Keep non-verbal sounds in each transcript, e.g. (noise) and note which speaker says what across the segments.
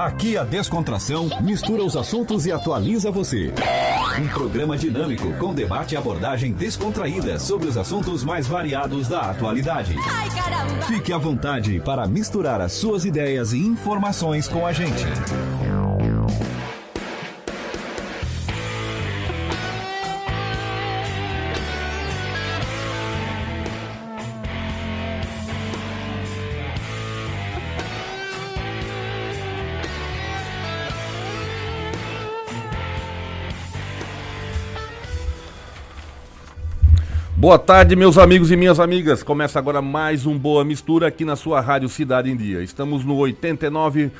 Speaker 1: Aqui a descontração mistura os assuntos e atualiza você. Um programa dinâmico com debate e abordagem descontraída sobre os assuntos mais variados da atualidade. Fique à vontade para misturar as suas ideias e informações com a gente.
Speaker 2: Boa tarde, meus amigos e minhas amigas. Começa agora mais um Boa Mistura aqui na sua Rádio Cidade em Dia. Estamos no 89.1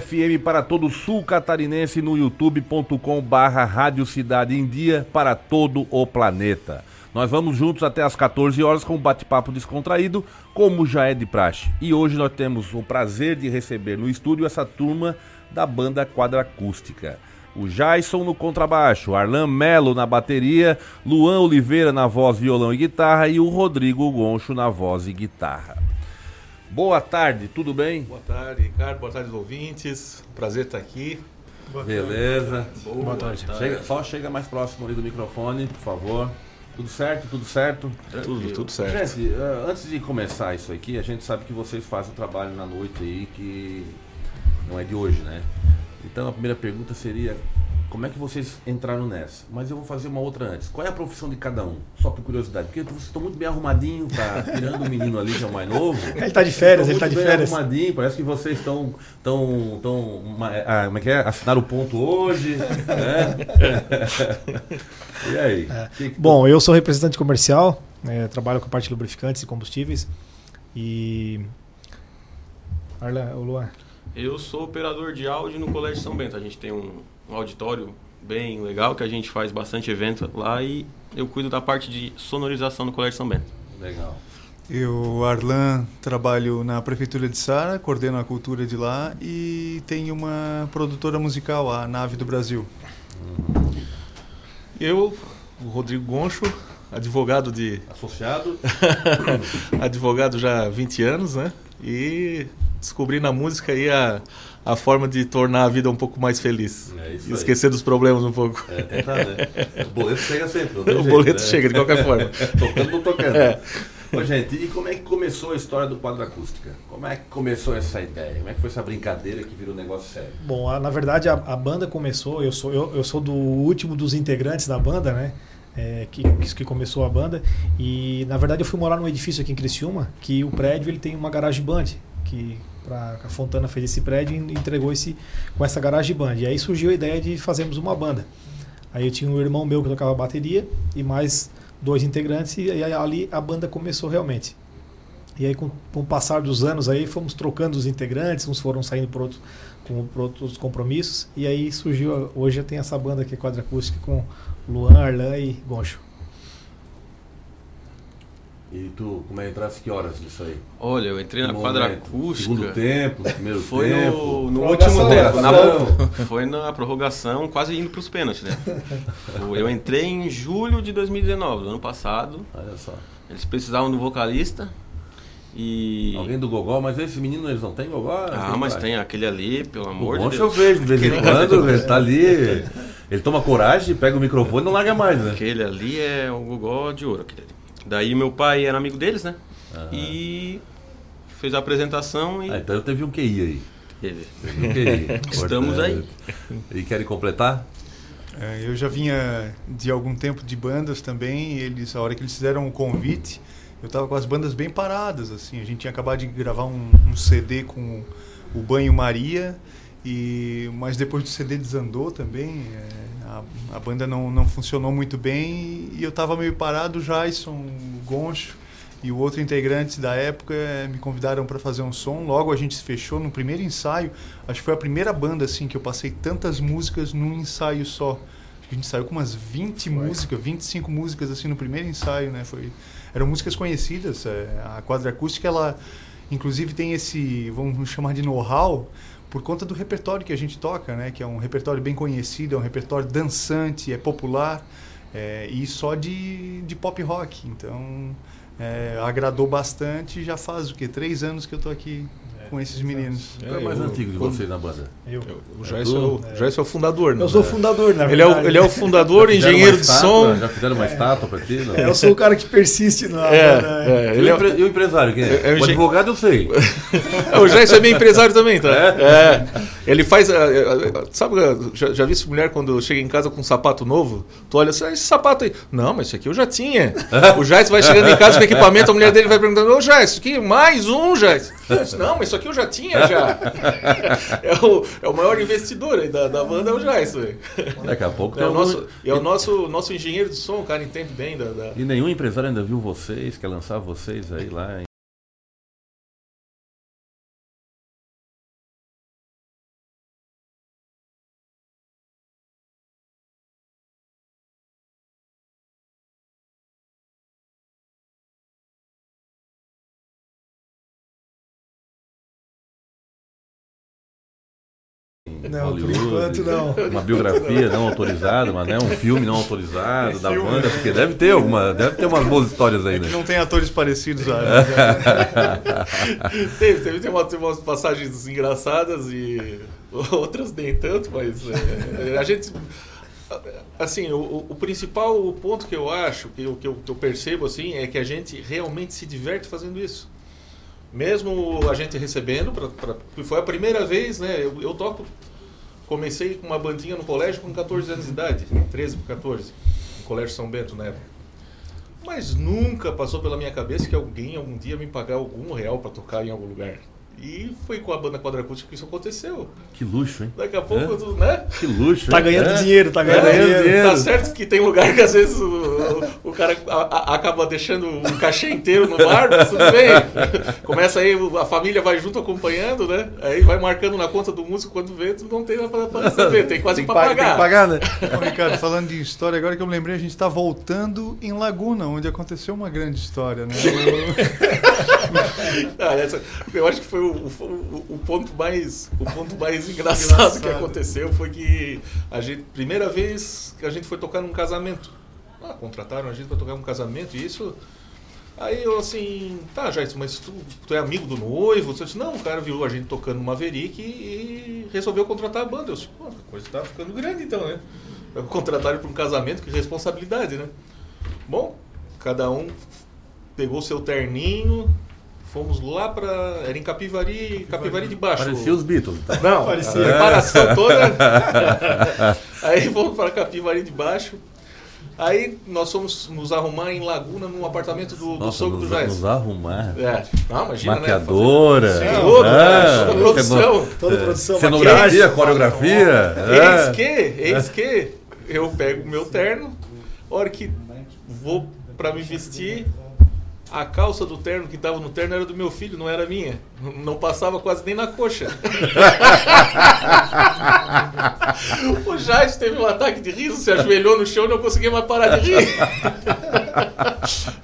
Speaker 2: FM para todo o sul catarinense no youtube.com barra Rádio Cidade em Dia para todo o planeta. Nós vamos juntos até as 14 horas com um bate-papo descontraído, como já é de praxe. E hoje nós temos o prazer de receber no estúdio essa turma da banda Quadra Acústica o Jason no contrabaixo, Arlan Melo na bateria, Luan Oliveira na voz, violão e guitarra e o Rodrigo Goncho na voz e guitarra. Boa tarde, tudo bem?
Speaker 3: Boa tarde, Ricardo. Boa tarde, ouvintes. Prazer estar aqui.
Speaker 2: Boa Beleza.
Speaker 3: Boa, Boa tarde.
Speaker 2: Chega, só chega mais próximo ali do microfone, por favor. Tudo certo? Tudo certo?
Speaker 3: Tudo, tudo certo.
Speaker 2: Gente, uh, antes de começar isso aqui, a gente sabe que vocês fazem o trabalho na noite aí que não é de hoje, né? Então a primeira pergunta seria como é que vocês entraram nessa? Mas eu vou fazer uma outra antes. Qual é a profissão de cada um? Só por curiosidade. Porque vocês estão muito bem arrumadinhos, tá? Tirando o menino ali, que é o mais novo. (laughs)
Speaker 4: Ele está de férias, ele está de férias.
Speaker 2: arrumadinho, parece que vocês estão. Tão, tão, ah, como é que é? Assinaram o ponto hoje. Né? (laughs) e aí?
Speaker 4: É. Que que Bom, eu sou representante comercial, né, trabalho com a parte de lubrificantes e combustíveis. E. Arla, o Luan.
Speaker 5: Eu sou operador de áudio no Colégio São Bento. A gente tem um, um auditório bem legal que a gente faz bastante evento lá e eu cuido da parte de sonorização no Colégio São Bento.
Speaker 2: Legal.
Speaker 6: Eu, Arlan, trabalho na Prefeitura de Sara, coordeno a cultura de lá e tenho uma produtora musical, a Nave do Brasil.
Speaker 3: Uhum. Eu, o Rodrigo Goncho, advogado de.
Speaker 2: Associado? (laughs)
Speaker 3: advogado já há 20 anos, né? E descobri na música aí a, a forma de tornar a vida um pouco mais feliz. É e esquecer aí. dos problemas um pouco.
Speaker 2: É, tentar, né? O boleto chega sempre. (laughs)
Speaker 3: o jeito, boleto né? chega, de qualquer forma. (laughs)
Speaker 2: tocando ou tocando. É. Ô, gente, e como é que começou a história do quadro acústica? Como é que começou essa ideia? Como é que foi essa brincadeira que virou um negócio sério?
Speaker 4: Bom, a, na verdade a, a, banda começou, eu sou, eu, eu sou do último dos integrantes da banda, né? É, que, que começou a banda. E na verdade eu fui morar num edifício aqui em Criciúma, que o prédio ele tem uma garagem band, que pra, a Fontana fez esse prédio e entregou esse com essa garagem band. E aí surgiu a ideia de fazermos uma banda. Aí eu tinha um irmão meu que tocava bateria e mais dois integrantes e aí ali a banda começou realmente. E aí com, com o passar dos anos aí fomos trocando os integrantes, uns foram saindo por outros, com, outros compromissos e aí surgiu hoje já tem essa banda aqui quadra acústica com Luan, Arlan e Goncho.
Speaker 2: E tu, como é que entrasse que horas disso aí?
Speaker 5: Olha, eu entrei na quadra acústica.
Speaker 2: Segundo tempo, primeiro
Speaker 5: foi
Speaker 2: tempo.
Speaker 5: No, no último tempo. Na, (laughs) foi na prorrogação, quase indo para os pênaltis, né? eu entrei em julho de 2019, do ano passado.
Speaker 2: Olha só.
Speaker 5: Eles precisavam do vocalista. E...
Speaker 2: Alguém do Gogó, mas esse menino eles não tem Gogó?
Speaker 5: Ah, mas vai? tem aquele ali, pelo amor
Speaker 2: o
Speaker 5: de Deus.
Speaker 2: eu vejo de vez em quando, ele tá ali. Ele toma coragem, pega o microfone e não larga mais, né?
Speaker 5: Aquele ali é o Gogó de ouro, aquele ali. Daí meu pai era amigo deles, né? E fez a apresentação e.
Speaker 2: Ah, então teve um QI aí.
Speaker 5: Teve.
Speaker 2: Teve um QI. (laughs)
Speaker 5: Estamos aí.
Speaker 2: E querem completar?
Speaker 6: É, eu já vinha de algum tempo de bandas também, e eles, a hora que eles fizeram o convite, eu estava com as bandas bem paradas, assim. A gente tinha acabado de gravar um, um CD com o Banho Maria, e mas depois do CD desandou também. É, a, a banda não, não funcionou muito bem e eu estava meio parado. O Jason, o Goncho e o outro integrante da época eh, me convidaram para fazer um som. Logo a gente se fechou no primeiro ensaio. Acho que foi a primeira banda assim que eu passei tantas músicas num ensaio só. A gente saiu com umas 20 foi. músicas, 25 músicas assim no primeiro ensaio, né? Foi eram músicas conhecidas. Eh, a quadra acústica ela inclusive tem esse, vamos chamar de know-how por conta do repertório que a gente toca, né? Que é um repertório bem conhecido, é um repertório dançante, é popular é, e só de, de pop rock. Então é, agradou bastante. Já faz o que três anos que eu tô aqui. Com esses meninos.
Speaker 2: Quem é mais
Speaker 3: eu-
Speaker 2: antigo de vocês na banda?
Speaker 4: Eu,
Speaker 3: O Jairson é o, Jairson é o fundador, né?
Speaker 4: eu sou o fundador, na
Speaker 3: Ele é
Speaker 4: verdade.
Speaker 3: o, ele é o (laughs) fundador, engenheiro de som.
Speaker 2: Já fizeram uma estátua pra ti? Não?
Speaker 4: É, Eu sou o cara que persiste na
Speaker 3: É,
Speaker 4: né?
Speaker 3: é,
Speaker 2: E
Speaker 3: ele
Speaker 2: o
Speaker 3: é,
Speaker 2: e o empresário, quem é?
Speaker 3: É- é o
Speaker 2: o
Speaker 3: engen-
Speaker 2: advogado eu sei. (laughs)
Speaker 3: É, o Jairson é meio empresário também, tá? É. Ele faz. Sabe, já, já vi essa mulher quando chega em casa com um sapato novo? Tu olha assim, ah, esse sapato aí. Não, mas esse aqui eu já tinha. (laughs) O Jairson vai chegando em casa com equipamento, a mulher dele vai perguntando: Ô Jairson, isso aqui, mais um, Não, mas isso aqui eu já tinha já. É o, é o maior investidor aí da, da banda, é o velho.
Speaker 2: Daqui a pouco
Speaker 3: É o nosso,
Speaker 2: algum-
Speaker 3: é o nosso, nosso engenheiro de som, o cara entende bem da. da-
Speaker 2: E nenhum empresário ainda viu vocês, quer lançar vocês aí lá. Em...
Speaker 4: Não, por
Speaker 2: Hollywood,
Speaker 4: enquanto não.
Speaker 2: Uma biografia não autorizada, mas né, um filme não autorizado da banda, porque deve ter alguma, deve ter umas boas histórias aí,
Speaker 6: É
Speaker 2: né?
Speaker 6: não tem atores parecidos (laughs) a.
Speaker 3: Teve, teve, tem, uma- tem umas passagens engraçadas e outras nem tanto, mas é, a gente. Assim, o, o principal ponto que eu acho, que eu, que, eu, que eu percebo assim, é que a gente realmente se diverte fazendo isso. Mesmo a gente recebendo, pra, pra, foi a primeira vez, né? Eu, eu toco, comecei com uma bandinha no colégio com 14 anos de idade, 13 para 14, no Colégio São Bento época. Mas nunca passou pela minha cabeça que alguém algum dia me pagar algum real para tocar em algum lugar. E foi com a banda quadracústica que isso aconteceu.
Speaker 2: Que luxo, hein?
Speaker 3: Daqui a pouco,
Speaker 2: É?
Speaker 3: tu, né?
Speaker 2: Que luxo,
Speaker 4: Tá
Speaker 2: hein?
Speaker 4: ganhando
Speaker 2: É.
Speaker 4: dinheiro, tá ganhando
Speaker 2: Tá ganhando
Speaker 4: dinheiro.
Speaker 2: dinheiro.
Speaker 3: Tá certo que tem lugar que às vezes o, o cara a- a- acaba deixando um cachê inteiro no bar, mas tudo bem. Começa aí, a família vai junto acompanhando, né? Aí vai marcando na conta do músico quando vê, tu não tem nada pra, receber, tem quase
Speaker 2: Tem
Speaker 3: pra
Speaker 2: pagar, tem que
Speaker 3: pagar.
Speaker 2: né? (laughs)
Speaker 6: Ô, Ricardo, falando de história, agora que eu me lembrei, a gente está voltando em Laguna, onde aconteceu uma grande história, né? (laughs)
Speaker 3: Ah, essa- eu acho que foi o, o- o ponto mais o ponto mais (laughs) engraçado, que
Speaker 6: Engraçado.
Speaker 3: aconteceu foi que a gente primeira vez que a gente foi tocar num casamento. Ah, contrataram a gente para tocar num casamento e isso aí eu assim tá já mas tu, tu é amigo do noivo? Eu disse, não o cara viu a gente tocando Maverick e, e resolveu contratar a banda. Eu disse, pô, a coisa tá ficando grande então né? Contrataram para um casamento que responsabilidade né? Bom cada um pegou seu terninho, fomos lá pra. Era em Capivari, Capivari de Baixo.
Speaker 2: Parecia os Beatles. Tá?
Speaker 3: Não, (laughs)
Speaker 4: Parecia.
Speaker 3: a preparação toda. (laughs) Aí fomos para Capivari de Baixo. Aí nós fomos nos arrumar em Laguna, num apartamento do, do
Speaker 2: Nossa,
Speaker 3: sogro
Speaker 2: nos,
Speaker 3: do Jais.
Speaker 2: nos arrumar.
Speaker 3: É, não, imagina,
Speaker 2: Maquiadora.
Speaker 3: né? Tudo, né?
Speaker 2: Ah,
Speaker 3: Toda produção.
Speaker 4: Toda produção.
Speaker 2: Cenografia, coreografia.
Speaker 3: Eis
Speaker 2: é.
Speaker 3: que, eis que eu pego o meu terno, a hora que vou pra me vestir, a calça do terno que tava no terno era do meu filho, não era minha. Não passava quase nem na coxa. (laughs) o Jais teve um ataque de riso, se ajoelhou no chão e não conseguia mais parar de rir.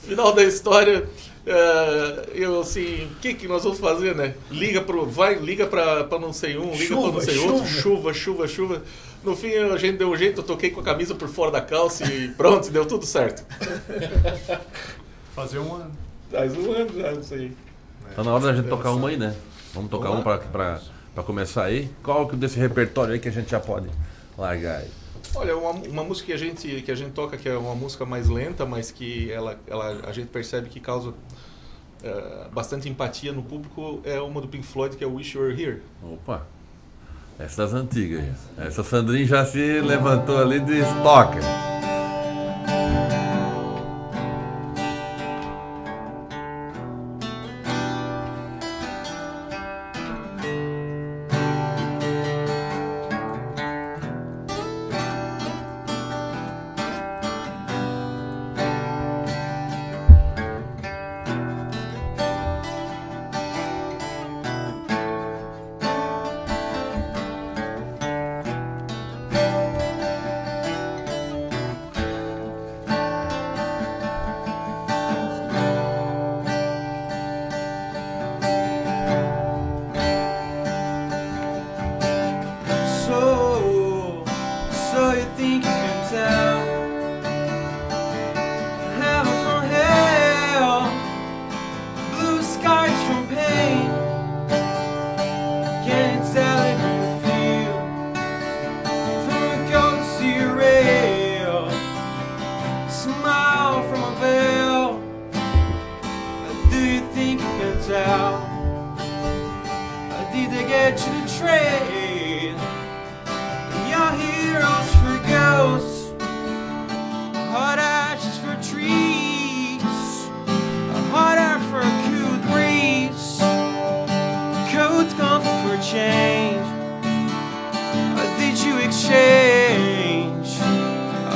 Speaker 3: Final da história. eh, eu assim, o que que nós vamos fazer, né? Liga pro, vai, liga pra, pra não sei um, liga pra não
Speaker 4: Chuva,
Speaker 3: sei outro, chuva, chuva, chuva. No fim a gente deu um jeito, eu toquei com a camisa por fora da calça e pronto, deu tudo certo.
Speaker 6: Fazer um ano.
Speaker 3: Faz um ano já, não sei.
Speaker 2: Tá na hora da gente tocar uma aí, né? Vamos tocar
Speaker 3: Vamos
Speaker 2: uma
Speaker 3: lá.
Speaker 2: pra, pra, pra começar aí. Qual que desse repertório aí que a gente já pode largar aí?
Speaker 3: Olha, uma, uma música que a gente que a gente toca que é uma música mais lenta, mas que ela, ela a gente percebe que causa eh, bastante empatia no público é uma do Pink Floyd que é Wish You Were Here.
Speaker 2: Opa! Essa das antigas. Essa Sandrinha já se levantou ali de estoca.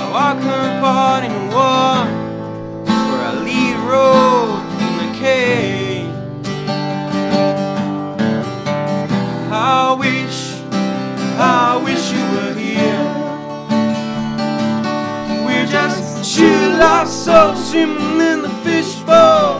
Speaker 7: A walking part in a war for a lead road in the cave? I wish, I wish you were here. We're just two lost souls swimming in the fishbowl,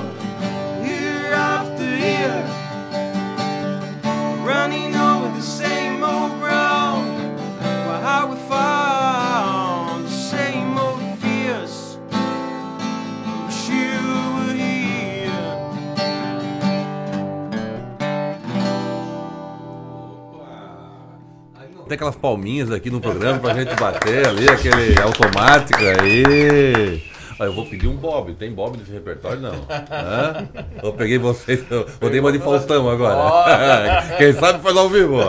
Speaker 2: Tem aquelas palminhas aqui no programa pra gente bater ali, aquele automático aí. Ó, eu vou pedir um Bob. Tem Bob nesse repertório? Não. Hã? Eu peguei vocês, eu vou dar uma de Faustão agora. Quem sabe faz ao vivo. (laughs)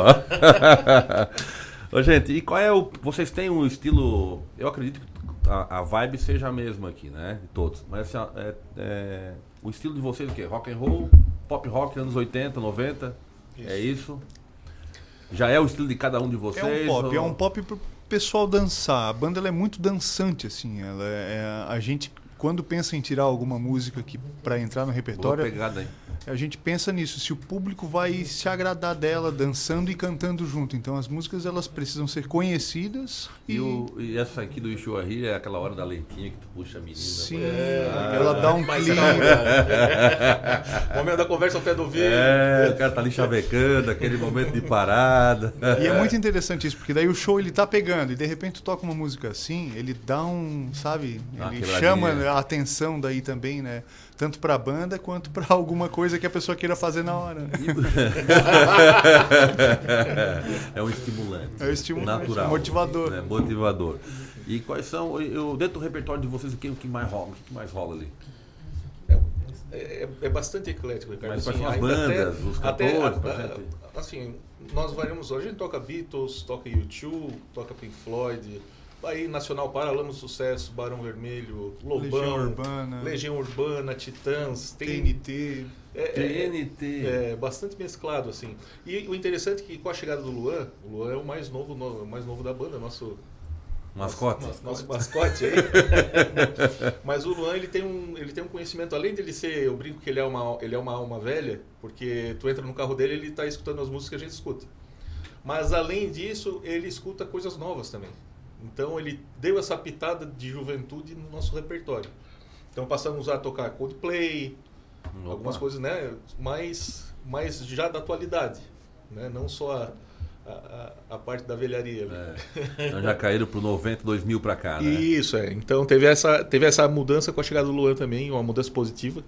Speaker 2: Ô, gente, e qual é o. Vocês têm um estilo. Eu acredito que a, a vibe seja a mesma aqui, né? De todos. Mas assim, é, é, o estilo de vocês é o quê? Rock and roll, pop rock, anos 80, 90? É isso? Já é o estilo de cada um de vocês?
Speaker 6: É um pop,
Speaker 2: ou-
Speaker 6: é um pop pro pessoal dançar. A banda ela é muito dançante, assim. Ela é, a gente, quando pensa em tirar alguma música aqui para entrar no
Speaker 2: Boa
Speaker 6: repertório,
Speaker 2: pegada aí.
Speaker 6: a gente pensa nisso. Se o público vai se agradar dela dançando e cantando junto. Então as músicas elas precisam ser conhecidas e,
Speaker 2: E, o, e essa aqui do Ishuahi é aquela hora da leitinha que tu puxa a menina.
Speaker 6: sim,
Speaker 2: Ah,
Speaker 6: ela dá um clima. (laughs)
Speaker 3: Momento da conversa ao pé do ouvido.
Speaker 2: É, o cara tá ali chavecando, aquele momento de parada.
Speaker 6: E é muito interessante isso, porque daí o show ele tá pegando e de repente tu toca uma música assim, ele dá um, sabe, ele chama a atenção daí também, né? Tanto pra banda quanto pra alguma coisa que a pessoa queira fazer na hora. né? (laughs)
Speaker 2: É um estimulante.
Speaker 6: É um estimulante,
Speaker 2: natural.
Speaker 6: motivador.
Speaker 2: né, motivador. E quais são, eu, dentro do repertório de vocês, o que, o que mais rola? O que mais rola ali?
Speaker 3: É, é- é bastante eclético, Ricardo.
Speaker 2: Mas quais
Speaker 3: Assim,
Speaker 2: são as bandas, os cantores, pra
Speaker 3: a-
Speaker 2: gente?
Speaker 3: assim, nós variamos. Hoje a gente toca Beatles, toca U2, toca Pink Floyd. Aí Nacional Paralama Sucesso, Barão Vermelho, Lobão,
Speaker 6: Legião Urbana.
Speaker 3: Legião Urbana, Titãs, tem
Speaker 6: TNT.
Speaker 3: é, é-
Speaker 2: TNT.
Speaker 3: é bastante mesclado assim. E o interessante é que com a chegada do Luan, o Luan é o mais novo, no- o mais novo da banda, nosso
Speaker 2: Mascote?
Speaker 3: nosso, nosso mascote aí. (laughs) Mas o Luan, ele tem, um, ele tem um conhecimento, além dele ser, eu brinco que ele é uma, ele é uma alma velha, porque tu entra no carro dele ele está escutando as músicas que a gente escuta. Mas além disso, ele escuta coisas novas também. Então ele deu essa pitada de juventude no nosso repertório. Então passamos a tocar Coldplay,
Speaker 2: Opa.
Speaker 3: algumas coisas, né, mais, mais já da atualidade, né, não só a, a, a- parte da velharia.
Speaker 2: É. (laughs) Então já caíram pro 90, 2000 pra cá, né?
Speaker 3: Isso, é. Então teve essa, teve essa mudança com a chegada do Luan também, uma mudança positiva.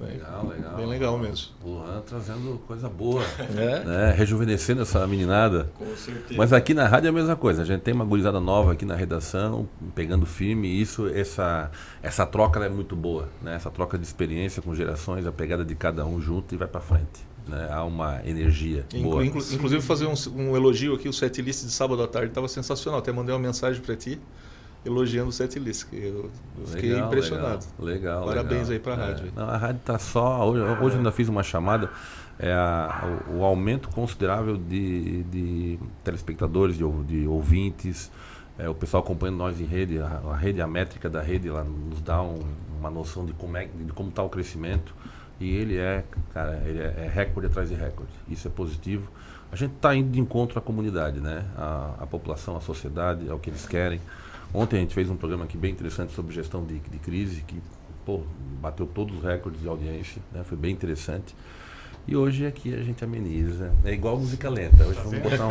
Speaker 2: Legal, legal.
Speaker 3: Bem legal mesmo.
Speaker 2: O Luan trazendo coisa boa, (laughs)
Speaker 3: É.
Speaker 2: né? Rejuvenescendo essa meninada.
Speaker 5: Com certeza.
Speaker 2: Mas aqui na rádio é a mesma coisa. A gente tem uma gurizada nova aqui na redação, pegando firme. E isso, essa, essa troca é muito boa, né? Essa troca de experiência com gerações, a pegada de cada um junto e vai pra frente. Né? Há uma energia
Speaker 3: Inclu-
Speaker 2: boa.
Speaker 3: inclu- inclusive fazer um, um elogio aqui, o setlist de sábado à tarde estava sensacional. Até mandei uma mensagem para ti elogiando o setlist, que eu, eu fiquei
Speaker 2: Legal,
Speaker 3: impressionado.
Speaker 2: Legal, legal.
Speaker 3: Parabéns
Speaker 2: legal.
Speaker 3: aí pra
Speaker 2: É.
Speaker 3: rádio.
Speaker 2: Não, a rádio tá só. Hoje, hoje ainda fiz uma chamada. É a- o, o aumento considerável de, de telespectadores, de, de ouvintes. é, o pessoal acompanhando nós em rede, a, a rede, a métrica da rede, ela nos dá um- uma noção de como é, de como está o crescimento. E ele é, cara, ele é, é recorde atrás de recorde. Isso é positivo. A gente está indo de encontro à comunidade, né? A, a população, a sociedade, é o que eles querem. Ontem a gente fez um programa aqui bem interessante sobre gestão de, de crise, que pô, bateu todos os recordes de audiência, né? foi bem interessante. E hoje aqui a gente ameniza. É igual música lenta. Hoje vamos botar, um,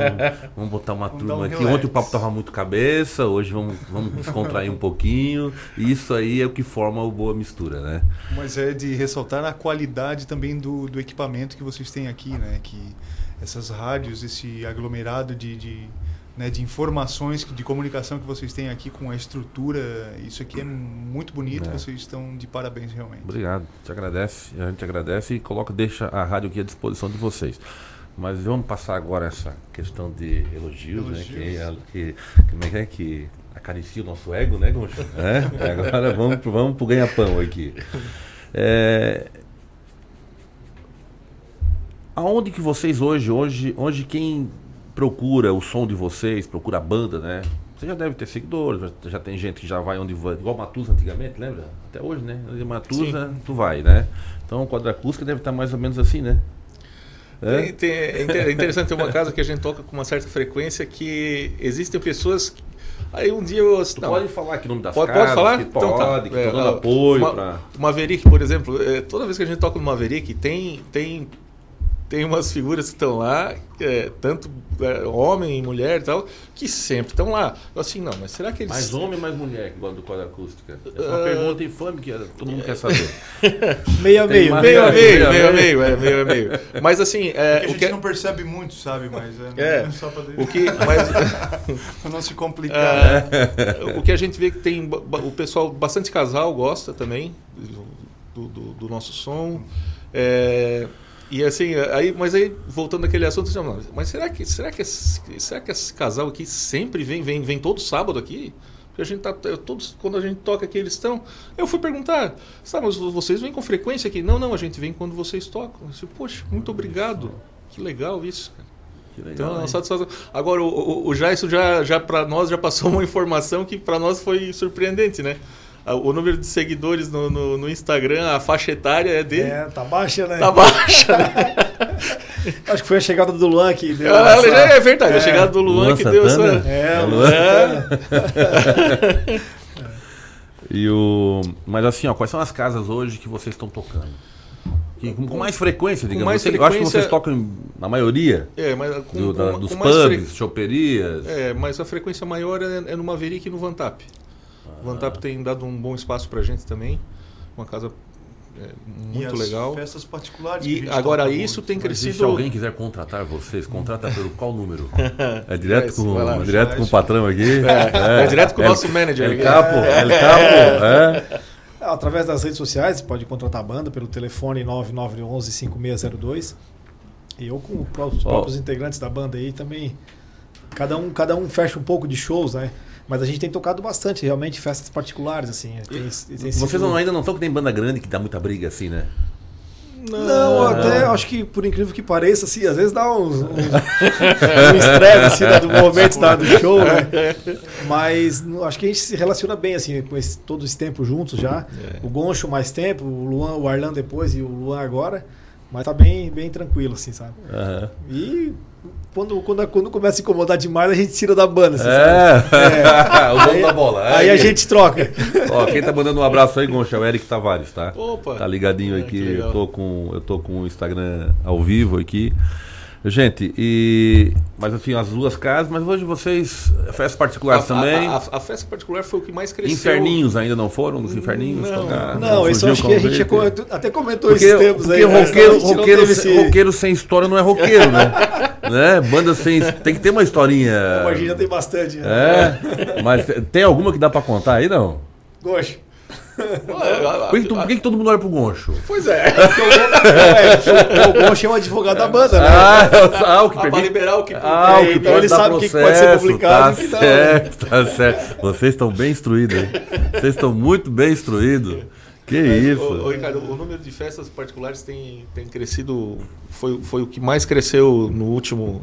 Speaker 2: vamos botar uma
Speaker 6: Vamos
Speaker 2: turma
Speaker 6: um
Speaker 2: aqui.
Speaker 6: relax.
Speaker 2: Ontem o papo tava muito cabeça, hoje vamos, vamos descontrair um pouquinho. E isso aí é o que forma o boa mistura, né?
Speaker 6: Mas é de ressaltar a qualidade também do, do equipamento que vocês têm aqui, né? Que essas rádios, esse aglomerado de, de, né, de informações, de comunicação que vocês têm aqui com a estrutura, isso aqui é muito bonito,
Speaker 2: É.
Speaker 6: vocês estão de parabéns realmente.
Speaker 2: Obrigado, te agradece, a gente agradece e coloca, deixa a rádio aqui à disposição de vocês. Mas vamos passar agora essa questão de elogios, né?
Speaker 6: Elogios.
Speaker 2: Que, que, como é que é que acaricia o nosso ego, né, Goncho? É? (laughs) Agora vamos, pro- vamos pro ganha-pão aqui. É, aonde que vocês hoje, hoje, hoje quem procura o som de vocês, procura a banda, né? Você já deve ter seguidores, já, tem gente que já vai onde vai, igual Matusa antigamente, lembra? Até hoje, né? Onde Matusa, tu vai, né? Então, quadra acústica deve estar mais ou menos assim, né? É?
Speaker 3: Tem- tem- é é interessante ter uma casa que a gente toca com uma certa frequência que existem pessoas. que- Aí um dia eu.
Speaker 2: Tu
Speaker 3: não,
Speaker 2: pode falar aqui o nome das
Speaker 3: Pode,
Speaker 2: casas,
Speaker 3: pode falar?
Speaker 2: que
Speaker 3: Então tá.
Speaker 2: pode, que
Speaker 3: É,
Speaker 2: apoio
Speaker 3: uma-
Speaker 2: pra...
Speaker 3: Maverick, por exemplo, é, toda vez que a gente toca no Maverick, tem, tem, tem umas figuras que estão lá, é, tanto é, homem e mulher e tal, que sempre estão lá. Eu assim, não, mas será que eles.
Speaker 2: Mais homem ou mais mulher que gosta do quadro acústica? É uma
Speaker 3: Ah.
Speaker 2: pergunta infame que todo mundo quer saber. (laughs)
Speaker 4: Meio a meio.
Speaker 3: Meio a meio,
Speaker 2: Meio a
Speaker 3: meio é, meio a meio. Mas assim, é,
Speaker 6: Que a
Speaker 3: o
Speaker 6: gente
Speaker 3: que
Speaker 6: não percebe muito, sabe? Mas é,
Speaker 3: É. (laughs)
Speaker 6: só pra,
Speaker 3: o que, mas, (laughs)
Speaker 6: pra não se complicar.
Speaker 3: É, o que a gente vê que tem o pessoal bastante casal gosta também do, do- do nosso som É, e assim aí mas aí voltando àquele assunto assim, mas será que será que esse, será que esse casal aqui sempre vem vem vem todo sábado aqui porque a gente tá todos quando a gente toca aqui eles estão eu fui perguntar tá, mas vocês vêm com frequência aqui não não a gente vem quando vocês tocam eu disse, poxa muito obrigado que legal isso cara.
Speaker 2: Que legal,
Speaker 3: Então, é satisfação. Agora, o, o, o Jason já, já para nós já passou uma (laughs) informação que para nós foi surpreendente, né? O número de seguidores no, no, no Instagram, a faixa etária é dele.
Speaker 4: É, tá baixa, né?
Speaker 3: Tá baixa, né? (laughs)
Speaker 4: Acho que foi a chegada do Luan que deu.
Speaker 3: Ah,
Speaker 4: essa-
Speaker 3: É verdade, a chegada do Luan,
Speaker 2: Luan
Speaker 3: que deu
Speaker 2: Santana?
Speaker 3: essa.
Speaker 4: É, o
Speaker 2: Luan.
Speaker 3: É. (laughs)
Speaker 2: E o... Mas assim, ó, quais são as casas hoje que vocês estão tocando? Que, com, com mais frequência, digamos.
Speaker 3: mais
Speaker 2: Você- Eu acho que
Speaker 3: frequência-
Speaker 2: vocês tocam na maioria
Speaker 3: É, mas com,
Speaker 2: do- da-
Speaker 3: com-
Speaker 2: dos
Speaker 3: com mais fre-
Speaker 2: pubs, choperias.
Speaker 3: É, mas a frequência maior é, é no Maverick e no Vantap. O Vantap tem dado um bom espaço pra gente também. Uma casa é,
Speaker 6: E
Speaker 3: muito
Speaker 6: as
Speaker 3: legal.
Speaker 6: festas particulares. a
Speaker 3: E agora isso
Speaker 6: muito.
Speaker 3: tem
Speaker 2: Mas e
Speaker 3: crescido.
Speaker 2: se alguém quiser contratar vocês, contrata pelo qual número? (laughs) É direto
Speaker 3: Vai,
Speaker 2: com,
Speaker 3: lá.
Speaker 2: direto com o patrão aqui?
Speaker 3: É, é direto com o nosso manager.
Speaker 2: El
Speaker 3: aqui.
Speaker 2: Capo, El Capo, é.
Speaker 4: É, Através das redes sociais, você pode contratar a banda pelo telefone 9911-5602. E eu com os
Speaker 2: Ó.
Speaker 4: próprios integrantes da banda aí também. Cada um, cada um fecha um pouco de shows, né? Mas a gente tem tocado bastante, realmente, festas particulares, assim. Tem, tem
Speaker 2: Vocês não, ainda não estão que tem banda grande que dá muita briga assim, né?
Speaker 4: Não, até acho que por incrível que pareça, assim, às vezes dá uns, uns, (laughs) um estresse assim, né, do (laughs) momento da- do show, né? (laughs) Mas acho que a gente se relaciona bem, assim, com esse, todo esse tempo juntos já. O Goncho mais tempo, o Luan, o Arlan depois e o Luan agora. Mas tá bem, bem tranquilo, assim, sabe?
Speaker 2: Aham.
Speaker 4: E quando, quando, quando começa a incomodar demais, a gente tira da banda, sabe?
Speaker 2: É, (laughs) o dono da bola.
Speaker 4: Aí a gente troca.
Speaker 2: Ó, quem tá mandando um abraço aí, Goncha, é o Eric Tavares, tá?
Speaker 3: Opa!
Speaker 2: Tá ligadinho
Speaker 3: É,
Speaker 2: aqui, eu tô com eu tô com o Instagram ao vivo aqui. Gente, e mas assim, as duas casas, mas hoje vocês festas particulares
Speaker 3: A- a-
Speaker 2: também.
Speaker 3: A, a festa particular foi o que mais cresceu.
Speaker 2: Inferninhos ainda não foram nos inferninhos?
Speaker 3: Não,
Speaker 2: tocar?
Speaker 4: Não, isso acho que a gente até comentou
Speaker 2: Porque,
Speaker 4: esses tempos
Speaker 2: porque
Speaker 4: aí.
Speaker 2: roqueiro,
Speaker 4: não
Speaker 2: roqueiro,
Speaker 4: esse-
Speaker 2: roqueiro sem história não é roqueiro, né? (laughs) né? Banda sem. Tem que ter uma historinha.
Speaker 4: Gente já tem bastante. né?
Speaker 2: É, mas tem alguma que dá pra contar aí, não?
Speaker 4: Gosto.
Speaker 2: Por que, tu- por que que todo mundo olha pro Goncho?
Speaker 3: Pois é. (laughs)
Speaker 4: É, o Goncho é o advogado da banda, né?
Speaker 2: Ah, ah, o que
Speaker 3: Ah, pra
Speaker 2: permite-
Speaker 3: liberar o que.
Speaker 2: Ah, o que
Speaker 4: então ele sabe o que pode ser
Speaker 2: processo,
Speaker 4: publicado e
Speaker 2: Tá
Speaker 4: o que não,
Speaker 2: certo, tá certo. Vocês estão bem instruídos, hein? Vocês estão muito bem instruídos. Que isso?
Speaker 3: Ô, ô, Ricardo, o número de festas particulares tem, tem crescido. Foi, foi o que mais cresceu no último,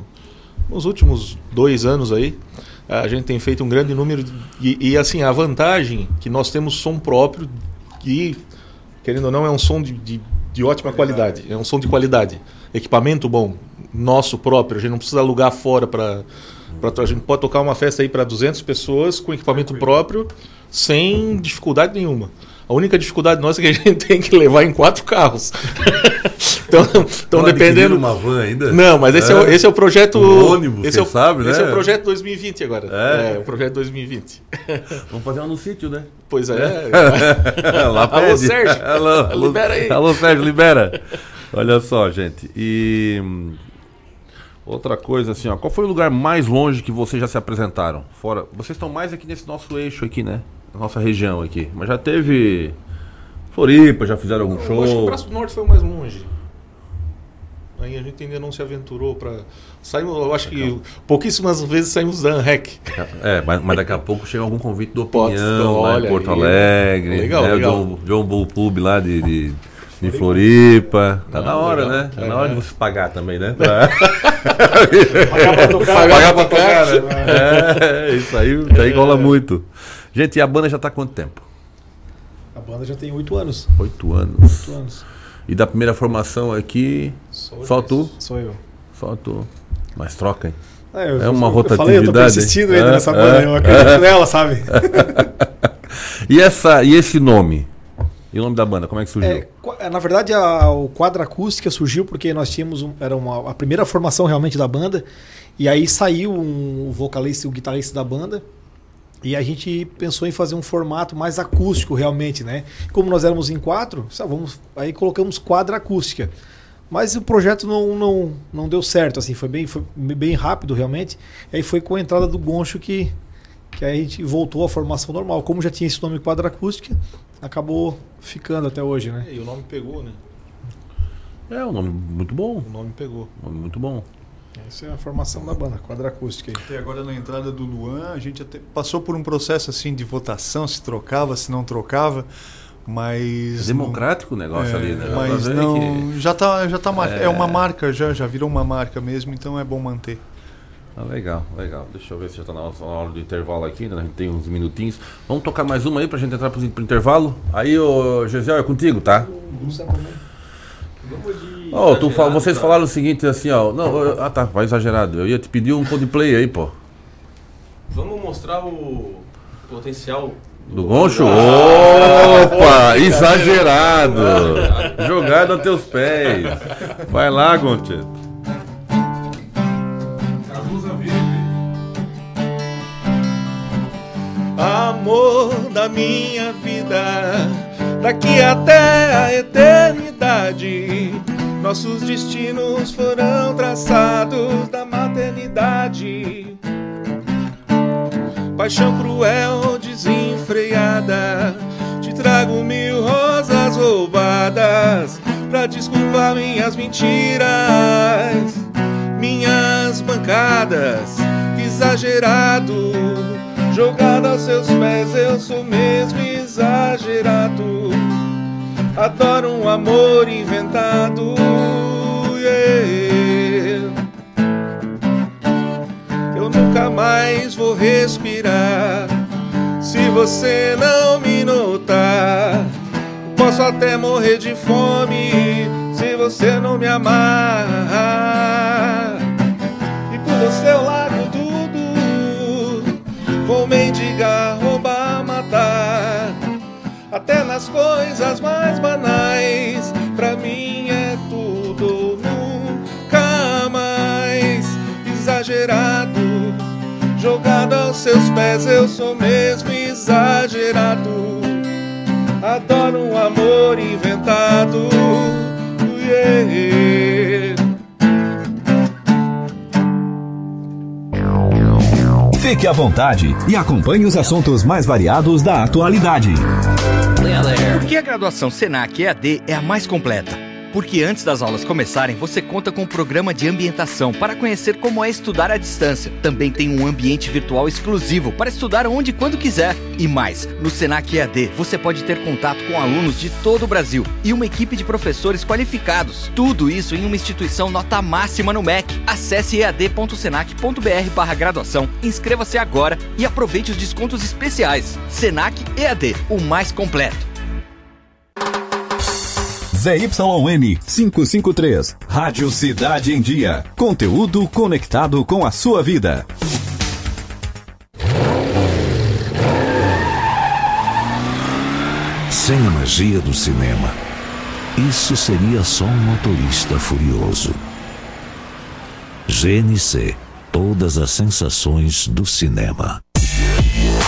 Speaker 3: nos últimos dois anos aí. A gente tem feito um grande número. de- e, e, assim, a vantagem que nós temos som próprio e, querendo ou não, é um som de, de, de ótima qualidade. É um som de qualidade. Equipamento bom, nosso próprio. A gente não precisa alugar fora para. A gente pode tocar uma festa aí para 200 pessoas com equipamento próprio sem dificuldade nenhuma. A única dificuldade nossa é que a gente (laughs) tem que levar em quatro carros. (laughs) então, então dependendo.
Speaker 2: uma van ainda?
Speaker 3: Não, mas esse é, o, esse é o projeto.
Speaker 2: Um ônibus,
Speaker 3: esse
Speaker 2: quem
Speaker 3: é o,
Speaker 2: sabe, né?
Speaker 3: Esse é o projeto 2020 agora.
Speaker 2: É.
Speaker 3: É, o projeto 2020. (laughs)
Speaker 2: Vamos fazer uma no sítio, né?
Speaker 3: Pois é.
Speaker 2: Lá
Speaker 3: Alô. Sérgio.
Speaker 2: Alô, alô,
Speaker 3: Libera aí.
Speaker 2: Alô, Sérgio, libera. Olha só, gente. E outra coisa assim, ó, qual foi o lugar mais longe que vocês já se apresentaram? Fora, vocês estão mais aqui nesse nosso eixo aqui, né? Na nossa região aqui. Mas já teve Floripa, já fizeram algum
Speaker 3: Eu acho que o
Speaker 2: show?
Speaker 3: Do Norte foi mais longe. Aí a gente ainda não se aventurou para saímos, eu acho que pouquíssimas vezes saímos da ANREC.
Speaker 2: É, mas, mas daqui a pouco chega algum convite do Opinião, lá em Porto
Speaker 3: aí.
Speaker 2: Alegre,
Speaker 3: Legal,
Speaker 2: né,
Speaker 3: legal.
Speaker 2: John, John Bull Club lá de, de, de Floripa. Tá
Speaker 3: Não,
Speaker 2: na hora,
Speaker 3: legal.
Speaker 2: né? Tá
Speaker 3: É.
Speaker 2: na hora de você pagar também, né? (laughs) Pra-
Speaker 4: Pagar pra tocar. (laughs)
Speaker 2: pagar pra tocar, né? (laughs) É, isso aí, isso aí rola muito. Gente, e a banda já tá há quanto tempo?
Speaker 4: A banda já tem oito anos.
Speaker 2: Oito anos.
Speaker 4: Oito anos.
Speaker 2: E da primeira formação aqui,
Speaker 4: Sou
Speaker 2: Só
Speaker 4: eu.
Speaker 2: tu?
Speaker 4: Sou eu.
Speaker 2: só tu. Mas troca, hein?
Speaker 4: É, eu-
Speaker 2: É uma
Speaker 4: eu Falei, eu tô
Speaker 2: rotatividade,
Speaker 4: persistindo ainda
Speaker 2: hein?
Speaker 4: nessa
Speaker 2: É,
Speaker 4: banda.
Speaker 2: é.
Speaker 4: Eu acredito nela, sabe? (laughs)
Speaker 2: E, essa, e esse nome? E o nome da banda, como é que surgiu?
Speaker 4: É, é, na verdade, a, o quadro acústica surgiu porque nós tínhamos um- era uma, a primeira formação realmente da banda. E aí saiu um, o vocalista e o guitarrista da banda. E a gente pensou em fazer um formato mais acústico realmente, né? Como nós éramos em quatro, só vamos, aí colocamos quadra acústica. Mas o projeto não, não, não deu certo, assim, foi bem, foi bem rápido realmente. E aí foi com a entrada do Goncho que, que aí a gente voltou à formação normal. Como já tinha esse nome quadra acústica, acabou ficando até hoje, né?
Speaker 3: E o nome pegou, né?
Speaker 2: É um nome muito bom.
Speaker 3: O nome pegou.
Speaker 2: Um nome muito bom.
Speaker 4: Essa é a formação da banda, quadra acústica aí.
Speaker 6: E agora na entrada do Luan, a gente até passou por um processo assim de votação, se trocava, se não trocava, mas
Speaker 2: É democrático o negócio
Speaker 6: É,
Speaker 2: ali, né?
Speaker 6: Mas não,
Speaker 2: que-
Speaker 6: já tá, já tá mar... é... uma marca já, já virou uma marca mesmo, então é bom manter.
Speaker 2: Ah, legal, legal. Deixa eu ver se já tá na hora, do intervalo aqui, né? A gente tem uns minutinhos. Vamos tocar mais uma aí pra gente entrar pro, pro intervalo? Aí, ô Gisel, é contigo, tá? Ó, tu fal- vocês falaram o seguinte assim, ó. Não, eu- ah tá, vai exagerado. Eu ia te pedir um Coldplay aí, pô.
Speaker 5: Vamos mostrar o potencial
Speaker 2: Do Goncho? Opa! (laughs) Exagerado! Jogado a teus pés. Vai lá, Goncho.
Speaker 3: Amor da minha vida, daqui até a eternidade. Nossos destinos foram traçados da maternidade. Paixão cruel, desenfreada. Te trago mil rosas roubadas pra desculpar minhas mentiras, minhas bancadas. Exagerado, jogado aos seus pés, eu sou mesmo exagerado. Adoro um amor inventado. yeah. Eu nunca mais vou respirar se você não me notar. Posso até morrer de fome se você não me amar. E por você eu largo tudo. Vou mendigar. Até nas coisas mais banais. Pra mim é tudo nunca mais. Exagerado, jogado aos seus pés, eu sou mesmo exagerado. Adoro um amor inventado. yeah.
Speaker 1: Fique à vontade e acompanhe os assuntos mais variados da atualidade.
Speaker 8: Por que a graduação Senac EAD é a mais completa? Porque antes das aulas começarem, você conta com um programa de ambientação para conhecer como é estudar à distância. Também tem um ambiente virtual exclusivo para estudar onde e quando quiser. E mais, no Senac EAD você pode ter contato com alunos de todo o Brasil e uma equipe de professores qualificados. Tudo isso em uma instituição nota máxima no MEC. Acesse ead.senac.br barra graduação, inscreva-se agora e aproveite os descontos especiais. Senac EAD, o mais completo.
Speaker 1: ZYN 553, Rádio Cidade em Dia. Conteúdo conectado com a sua vida.
Speaker 9: Sem a magia do cinema, isso seria só um motorista furioso. GNC Todas as sensações do cinema.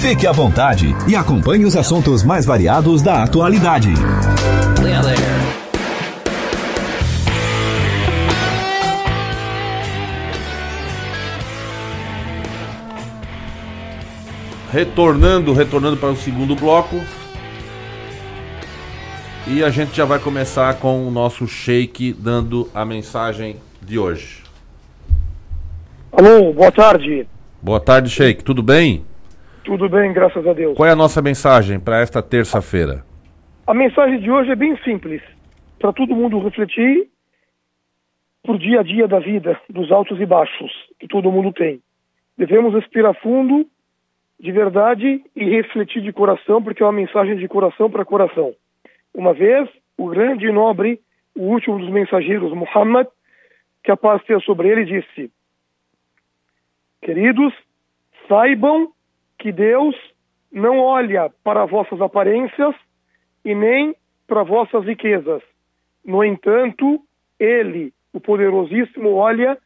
Speaker 1: Fique à vontade e acompanhe os assuntos mais variados da atualidade.
Speaker 2: Retornando, retornando para o segundo bloco. E a gente já vai começar com o nosso shake dando a mensagem de hoje.
Speaker 10: Alô, boa tarde.
Speaker 2: Boa tarde, Sheik. Tudo bem?
Speaker 10: Tudo bem, graças a Deus.
Speaker 2: Qual é a nossa mensagem para esta terça-feira?
Speaker 10: A mensagem de hoje é bem simples, para todo mundo refletir por dia a dia da vida, dos altos e baixos que todo mundo tem. Devemos respirar fundo, de verdade, e refletir de coração, porque é uma mensagem de coração para coração. Uma vez, o grande e nobre, o último dos mensageiros, Muhammad, que a paz esteja sobre ele, disse: Queridos, saibam que Deus não olha para vossas aparências e nem para vossas riquezas. No entanto, Ele, o Poderosíssimo, olha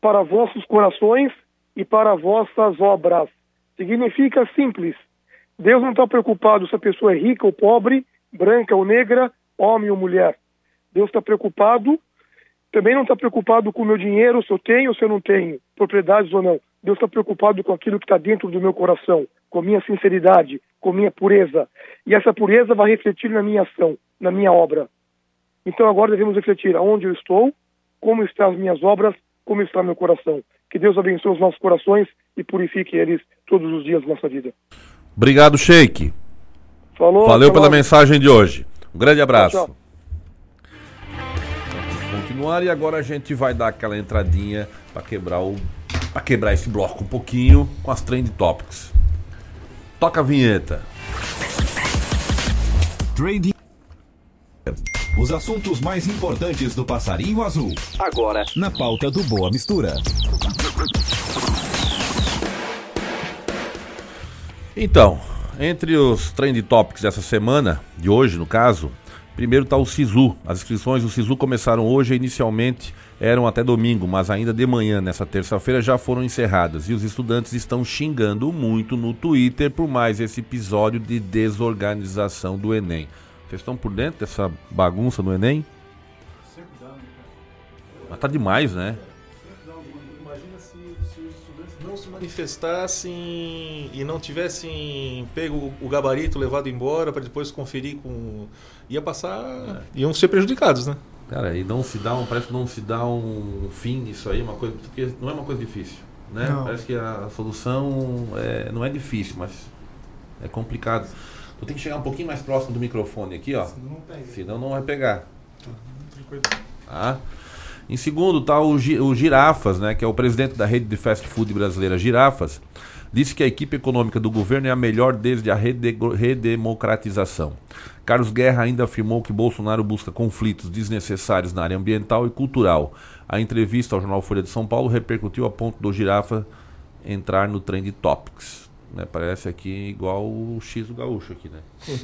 Speaker 10: para vossos corações e para vossas obras. Significa simples. Deus não está preocupado se a pessoa é rica ou pobre, branca ou negra, homem ou mulher. Deus está preocupado, também não está preocupado com o meu dinheiro, se eu tenho ou se eu não tenho, propriedades ou não. Deus está preocupado com aquilo que está dentro do meu coração, com a minha sinceridade, com a minha pureza. E essa pureza vai refletir na minha ação, na minha obra. Então agora devemos refletir aonde eu estou, como estão as minhas obras, como está meu coração. Que Deus abençoe os nossos corações e purifique eles todos os dias da nossa vida.
Speaker 2: Obrigado, Sheik.
Speaker 10: Falou.
Speaker 2: Valeu pela mensagem de hoje. Um grande abraço.
Speaker 10: Tchau, tchau.
Speaker 2: continuar e agora a gente vai dar aquela entradinha para quebrar o para quebrar esse bloco um pouquinho com as trend topics. Toca a vinheta.
Speaker 1: Trading. Os assuntos mais importantes do passarinho azul. Agora, na pauta do Boa Mistura.
Speaker 2: Então, entre os trend topics dessa semana, de hoje no caso, primeiro está o SISU. As inscrições do SISU começaram hoje, inicialmente eram até domingo, mas ainda de manhã, nessa terça-feira, já foram encerradas. E os estudantes estão xingando muito no Twitter por mais esse episódio de desorganização do Enem. Vocês estão por dentro dessa bagunça no Enem? Mas tá demais, né?
Speaker 3: Manifestassem e não tivessem pego o- gabarito, levado embora para depois conferir com. ia passar. iam ser prejudicados, né?
Speaker 2: Cara, e não se dá um, parece que não se dá um fim nisso aí, uma coisa, porque não é uma coisa difícil, né?
Speaker 6: Não.
Speaker 2: Parece que a solução é, não é difícil, mas é complicado. Tu tem que chegar um pouquinho mais próximo do microfone aqui, ó. Senão não vai pegar. Tá? Em segundo está o, o Girafas, né, que é o presidente da rede de fast food brasileira Girafas, disse que a equipe econômica do governo é a melhor desde a redemocratização. Carlos Guerra ainda afirmou que Bolsonaro busca conflitos desnecessários na área ambiental e cultural. A entrevista ao jornal Folha de São Paulo repercutiu a ponto do Girafa entrar no Trend Topics. Né? Parece aqui igual o X do Gaúcho aqui, né? É,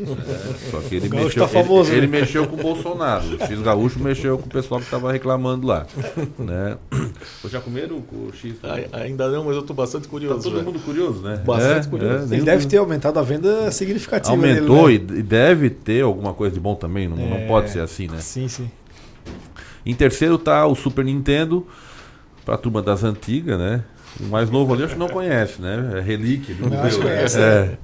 Speaker 2: (laughs) só que ele mexeu,
Speaker 4: tá famoso,
Speaker 2: ele, ele
Speaker 4: né?
Speaker 2: mexeu com o Bolsonaro. O X Gaúcho mexeu com o pessoal que estava reclamando lá. Né? Vocês já comeram o X?
Speaker 3: Ai- Ainda não, mas eu tô bastante curioso.
Speaker 2: Tá todo
Speaker 3: velho.
Speaker 2: mundo curioso, né?
Speaker 3: Bastante
Speaker 2: É,
Speaker 3: curioso.
Speaker 2: é,
Speaker 4: Ele deve ter aumentado a venda significativa.
Speaker 2: Aumentou
Speaker 4: dele, né?
Speaker 2: e deve ter alguma coisa de bom também, não, não
Speaker 4: É.
Speaker 2: pode ser assim, né?
Speaker 4: Sim, sim.
Speaker 2: Em terceiro tá o Super Nintendo, pra turma das antigas, né? O mais novo ali eu acho que não conhece, né? É relíquia.
Speaker 4: acho
Speaker 2: né?
Speaker 4: conhece,
Speaker 2: É.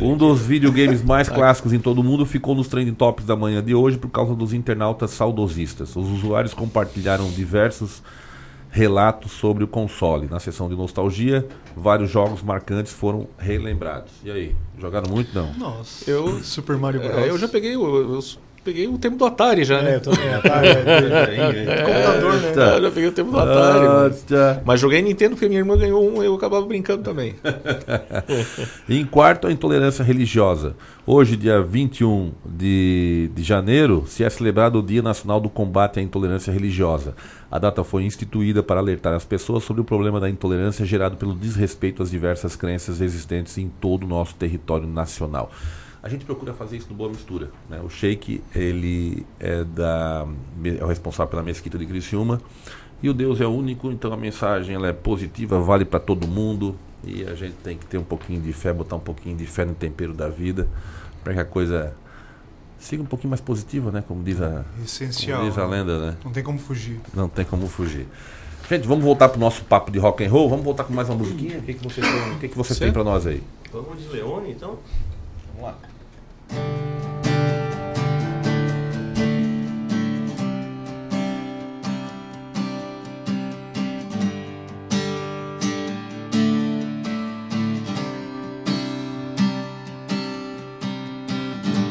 Speaker 2: Um dos videogames mais (laughs) clássicos em todo o mundo ficou nos trending tops da manhã de hoje por causa dos internautas saudosistas. Os usuários compartilharam diversos relatos sobre o console. Na sessão de nostalgia, vários jogos marcantes foram relembrados. E aí, jogaram muito não?
Speaker 6: Nossa.
Speaker 3: Eu,
Speaker 6: Super Mario Bros.
Speaker 3: é, eu já peguei o, eu peguei o tempo do Atari já, né?
Speaker 4: É, eu também. Atari, (laughs)
Speaker 3: É,
Speaker 6: computador, né?
Speaker 3: Eu já peguei o tempo do Atari. mas,
Speaker 2: Nossa.
Speaker 3: mas joguei Nintendo porque minha irmã ganhou um eu acabava brincando também.
Speaker 2: E (laughs) em quarto, a intolerância religiosa. Hoje, dia 21 de, de janeiro, se é celebrado o Dia Nacional do Combate à Intolerância Religiosa. A data foi instituída para alertar as pessoas sobre o problema da intolerância gerado pelo desrespeito às diversas crenças existentes em todo o nosso território nacional. A gente procura fazer isso no Boa Mistura. Né? O Sheik, ele é, da, é o responsável pela mesquita de Criciúma. E o Deus é único, então a mensagem ela é positiva, vale para todo mundo. E a gente tem que ter um pouquinho de fé, botar um pouquinho de fé no tempero da vida, para que a coisa siga um pouquinho mais positiva, né? Como diz a,
Speaker 6: Essencial.
Speaker 2: como diz a lenda, né?
Speaker 6: Não tem como fugir.
Speaker 2: Não tem como fugir. Gente, vamos voltar pro nosso papo de rock and roll. Vamos voltar com mais uma musiquinha. O que, que você, tem- o que, que você tem para nós aí?
Speaker 5: Vamos de Leone, então?
Speaker 2: Vamos lá.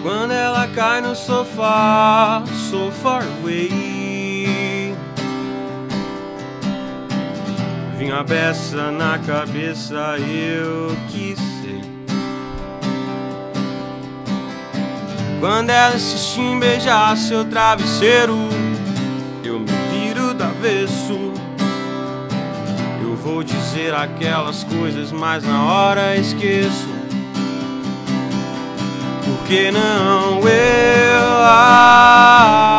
Speaker 7: Quando ela cai no sofá, so far away. Vinha a beça na cabeça, eu que Quando ela insiste em beijar seu travesseiro, eu me viro do avesso. Eu vou dizer aquelas coisas, mas na hora esqueço. Por que não eu? Ah,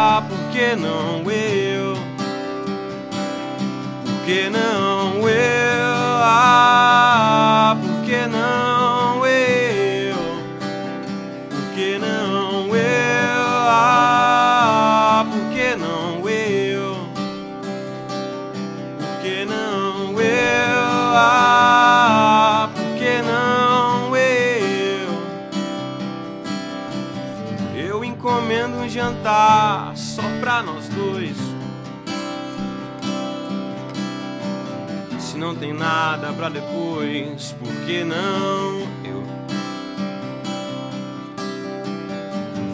Speaker 7: Se não tem nada pra depois, por que não eu?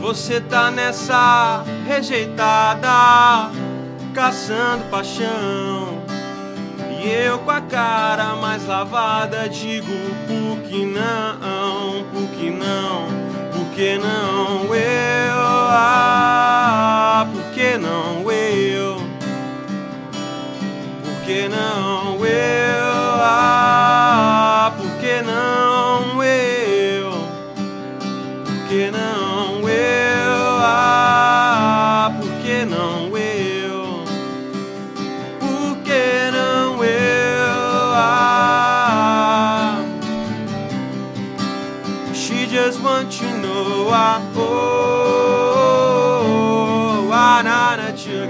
Speaker 7: Você tá nessa rejeitada, caçando paixão. E eu com a cara mais lavada digo por que não, por que não, por que não eu, ah, por que não eu, por que não eu, ah, por que não eu, por que não eu, ah, por que não eu, por que não eu, ah. She just wants to know I oh you again. Oh,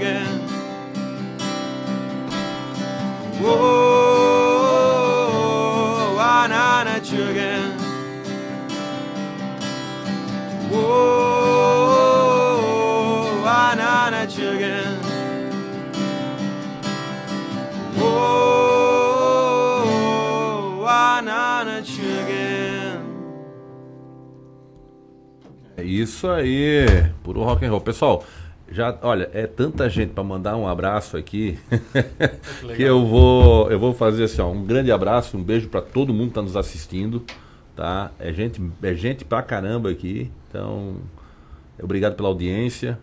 Speaker 2: isso aí, puro rock and roll. Pessoal, Já, olha, é tanta gente para mandar um abraço aqui (laughs) que eu vou, eu vou fazer assim, ó, um grande abraço, um beijo para todo mundo que está nos assistindo, tá? É gente, é gente pra caramba aqui. Então, obrigado pela audiência.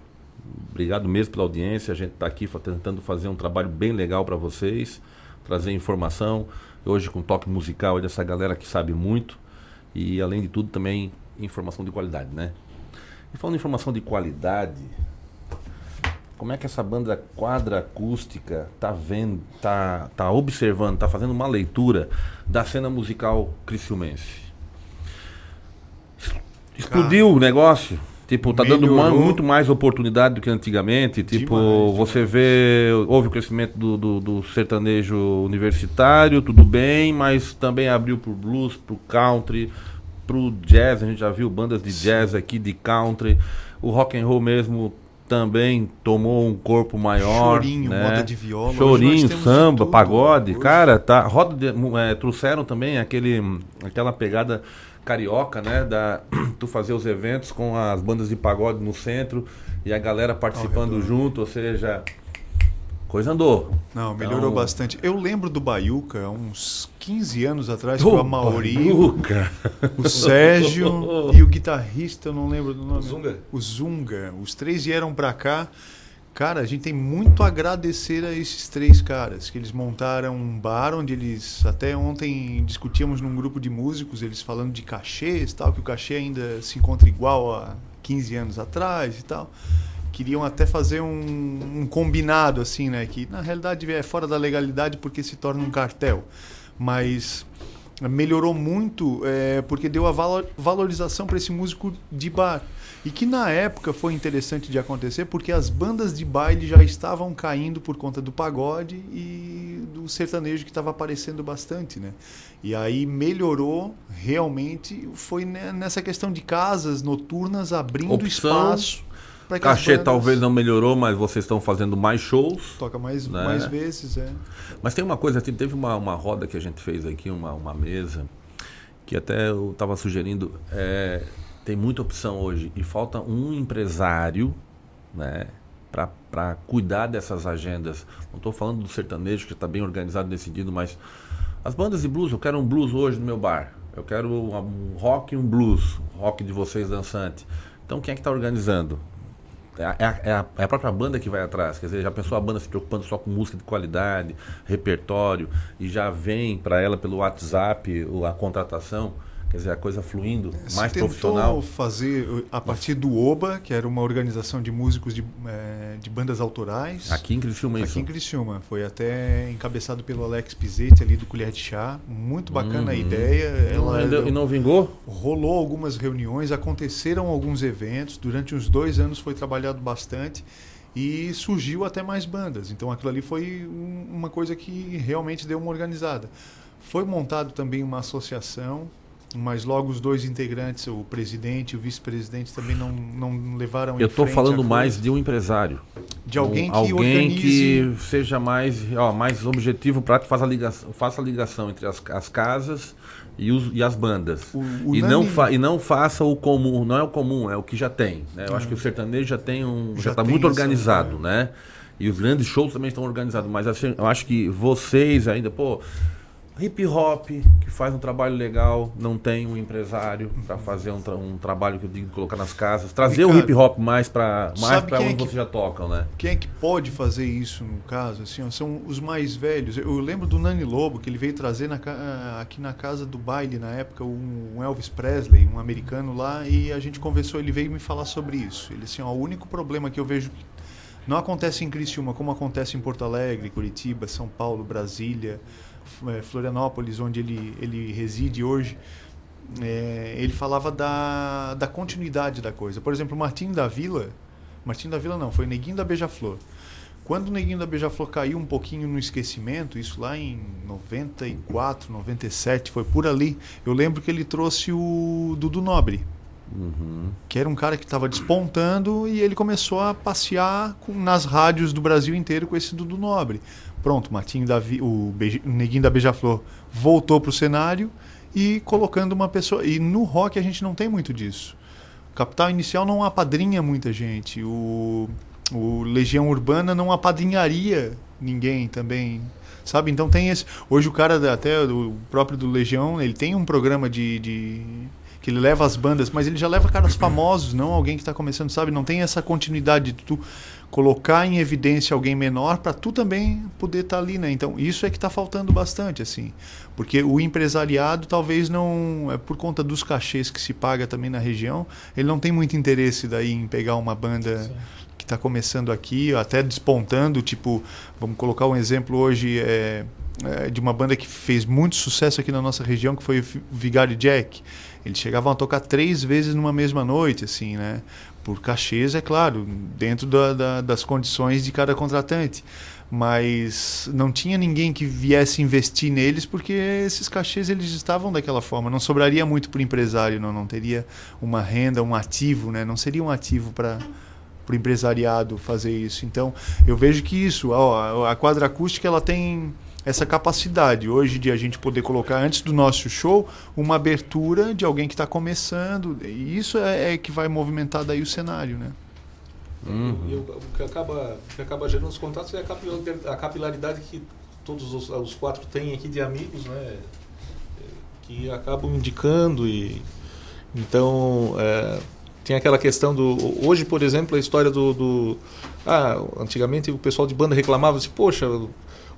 Speaker 2: Obrigado mesmo pela audiência. A gente está aqui tentando fazer um trabalho bem legal para vocês, trazer informação. Hoje com toque musical dessa galera que sabe muito e além de tudo também informação de qualidade, né? E falando em informação de qualidade, como é que essa banda quadra acústica tá vendo, tá, tá observando, tá fazendo uma leitura da cena musical criciumense? Explodiu o negócio? Tipo, tá dando ma-
Speaker 6: Melhorou.
Speaker 2: muito mais oportunidade do que antigamente. Tipo,
Speaker 6: Demais,
Speaker 2: você vê, houve o crescimento do, do, do sertanejo universitário, tudo bem, mas também abriu pro blues, pro country, pro jazz. A gente já viu bandas de jazz aqui, de country. O rock and roll mesmo também tomou um corpo maior.
Speaker 6: Chorinho,
Speaker 2: né?
Speaker 6: moda de viola.
Speaker 2: Chorinho, samba,
Speaker 6: tudo.
Speaker 2: pagode.
Speaker 6: Hoje-
Speaker 2: Cara, tá. Roda de- é, trouxeram também aquele, aquela pegada carioca, né? Da, (clears throat) tu fazer os eventos com as bandas de pagode no centro e a galera participando junto, ou seja, coisa andou.
Speaker 6: Não, melhorou
Speaker 2: Então-
Speaker 6: bastante. Eu lembro do Baiuca, há uns 15 anos atrás, com a Mauri, o Sérgio (laughs) e o guitarrista, eu não lembro do nome.
Speaker 3: O Zunga.
Speaker 6: O Zunga. Os três vieram pra cá. Cara, a gente tem muito a agradecer a esses três caras, que eles montaram um bar onde eles, até ontem discutíamos num grupo de músicos, eles falando de cachês tal, que o cachê ainda se encontra igual a 15 anos atrás e tal. Queriam até fazer um, um combinado, assim, né? Que na realidade é fora da legalidade porque se torna um cartel. Mas melhorou muito é, porque deu a valo- valorização para esse músico de bar. E que na época foi interessante de acontecer porque as bandas de baile já estavam caindo por conta do pagode e do sertanejo que estava aparecendo bastante, né? E aí melhorou realmente foi ne- nessa questão de casas noturnas abrindo
Speaker 2: Opção,
Speaker 6: espaço as
Speaker 2: Cachê
Speaker 6: bandas
Speaker 2: talvez não melhorou, mas vocês estão fazendo mais shows.
Speaker 6: toca mais
Speaker 2: né?
Speaker 6: mais vezes, é.
Speaker 2: Mas tem uma coisa, assim, teve uma, uma roda que a gente fez aqui, uma, uma mesa, que até eu estava sugerindo, é, tem muita opção hoje e falta um empresário, né, para cuidar dessas agendas. Não estou falando do sertanejo, que está bem organizado sentido, mas as bandas de blues, eu quero um blues hoje no meu bar. Eu quero um rock e um blues, rock de vocês dançante. Então quem é que está organizando? É a, é a- é a- é a própria banda que vai atrás. Quer dizer, já pensou a banda se preocupando só com música de qualidade, repertório, e já vem para ela pelo WhatsApp a contratação? Quer dizer, a coisa fluindo, mais
Speaker 6: tentou
Speaker 2: profissional.
Speaker 6: fazer uh, a partir do OBA, que era uma organização de músicos de, eh, de bandas autorais.
Speaker 2: Aqui em Criciúma, isso?
Speaker 6: Aqui em Criciúma. Foi até encabeçado pelo Alex Pizzetti ali do Colher de Chá. Muito bacana a
Speaker 2: Uhum.
Speaker 6: ideia. Ela,
Speaker 2: E não- não vingou?
Speaker 6: Rolou algumas reuniões, aconteceram alguns eventos. Durante uns dois anos foi trabalhado bastante. E surgiu até mais bandas. Então aquilo ali foi um- uma coisa que realmente deu uma organizada. Foi montado também uma associação, mas logo os dois integrantes, o presidente e o vice-presidente, também não, não levaram
Speaker 2: Eu estou falando mais de um empresário.
Speaker 6: De alguém
Speaker 2: Um-
Speaker 6: que
Speaker 2: alguém
Speaker 6: organize-
Speaker 2: que seja mais, ó, mais objetivo, prático, faça a ligação, faça a ligação entre as, as casas e, os, e as bandas.
Speaker 6: o
Speaker 2: e,
Speaker 6: Nani-
Speaker 2: não fa, e não faça o comum, não é o comum, é o que já tem. Né? Eu
Speaker 6: É.
Speaker 2: acho que o sertanejo já tem um. Já está muito organizado, né? E os grandes shows também estão organizados. Mas assim, eu acho que vocês ainda, pô. Hip hop, que faz um trabalho legal, não tem um empresário para fazer um, tra- um trabalho que eu digo colocar nas casas, trazer o hip hop mais para mais para
Speaker 6: é
Speaker 2: onde
Speaker 6: que-
Speaker 2: vocês já tocam, né?
Speaker 6: Quem é que pode fazer isso no caso? Assim, ó, são os mais velhos. Eu lembro do Nani Lobo, que ele veio trazer na ca- aqui na casa do baile na época um Elvis Presley, um americano lá, e a gente conversou, ele veio me falar sobre isso. Ele assim, ó, o único problema que eu vejo não acontece em Criciúma, como acontece em Porto Alegre, Curitiba, São Paulo, Brasília, eh, Florianópolis, onde ele, ele reside hoje, é, ele falava da, da continuidade da coisa. Por exemplo, o da Vila, Martim da Vila não, foi o Neguinho da Beija-Flor. Quando o Neguinho da Beija-Flor caiu um pouquinho no esquecimento, isso lá em 94, 97, foi por ali, eu lembro que ele trouxe o Dudu Nobre, que era um cara que estava despontando e ele começou a passear com- nas rádios do Brasil inteiro com esse Dudu Nobre. Pronto, Martinho da o, o Neguinho da Beija-Flor voltou para o cenário e colocando uma pessoa. E no rock a gente não tem muito disso. Capital Inicial não apadrinha muita gente. O O Legião Urbana não apadrinharia ninguém também. Sabe? Então tem esse. Hoje o cara, até o próprio do Legião, ele tem um programa de. de- que ele leva as bandas, mas ele já leva caras famosos, não alguém que está começando, sabe? Não tem essa continuidade de tu colocar em evidência alguém menor para tu também poder estar ali, né? Então isso é que está faltando bastante, assim, porque o empresariado talvez não, é por conta dos cachês que se paga também na região, ele não tem muito interesse daí em pegar uma banda que está começando aqui, até despontando, tipo, vamos colocar um exemplo hoje é, é, de uma banda que fez muito sucesso aqui na nossa região, que foi o Vigário Jack. Eles chegavam a tocar três vezes numa mesma noite, assim, né? Por cachês, é claro, dentro da- da- das condições de cada contratante. Mas não tinha ninguém que viesse investir neles porque esses cachês eles estavam daquela forma. Não sobraria muito para o empresário, não, não teria uma renda, um ativo, né? Não seria um ativo para para o empresariado fazer isso. Então, eu vejo que isso, ó, a quadra acústica ela tem essa capacidade hoje de a gente poder colocar antes do nosso show uma abertura de alguém que está começando. E isso é, é que vai movimentar daí o cenário, né?
Speaker 3: E o, o que acaba, o que acaba gerando os contatos é a capilaridade, a capilaridade que todos os, os quatro têm aqui de amigos, né? Que acabam indicando e então é, tem aquela questão do hoje, por exemplo, a história do, do ah, antigamente o pessoal de banda reclamava assim, poxa,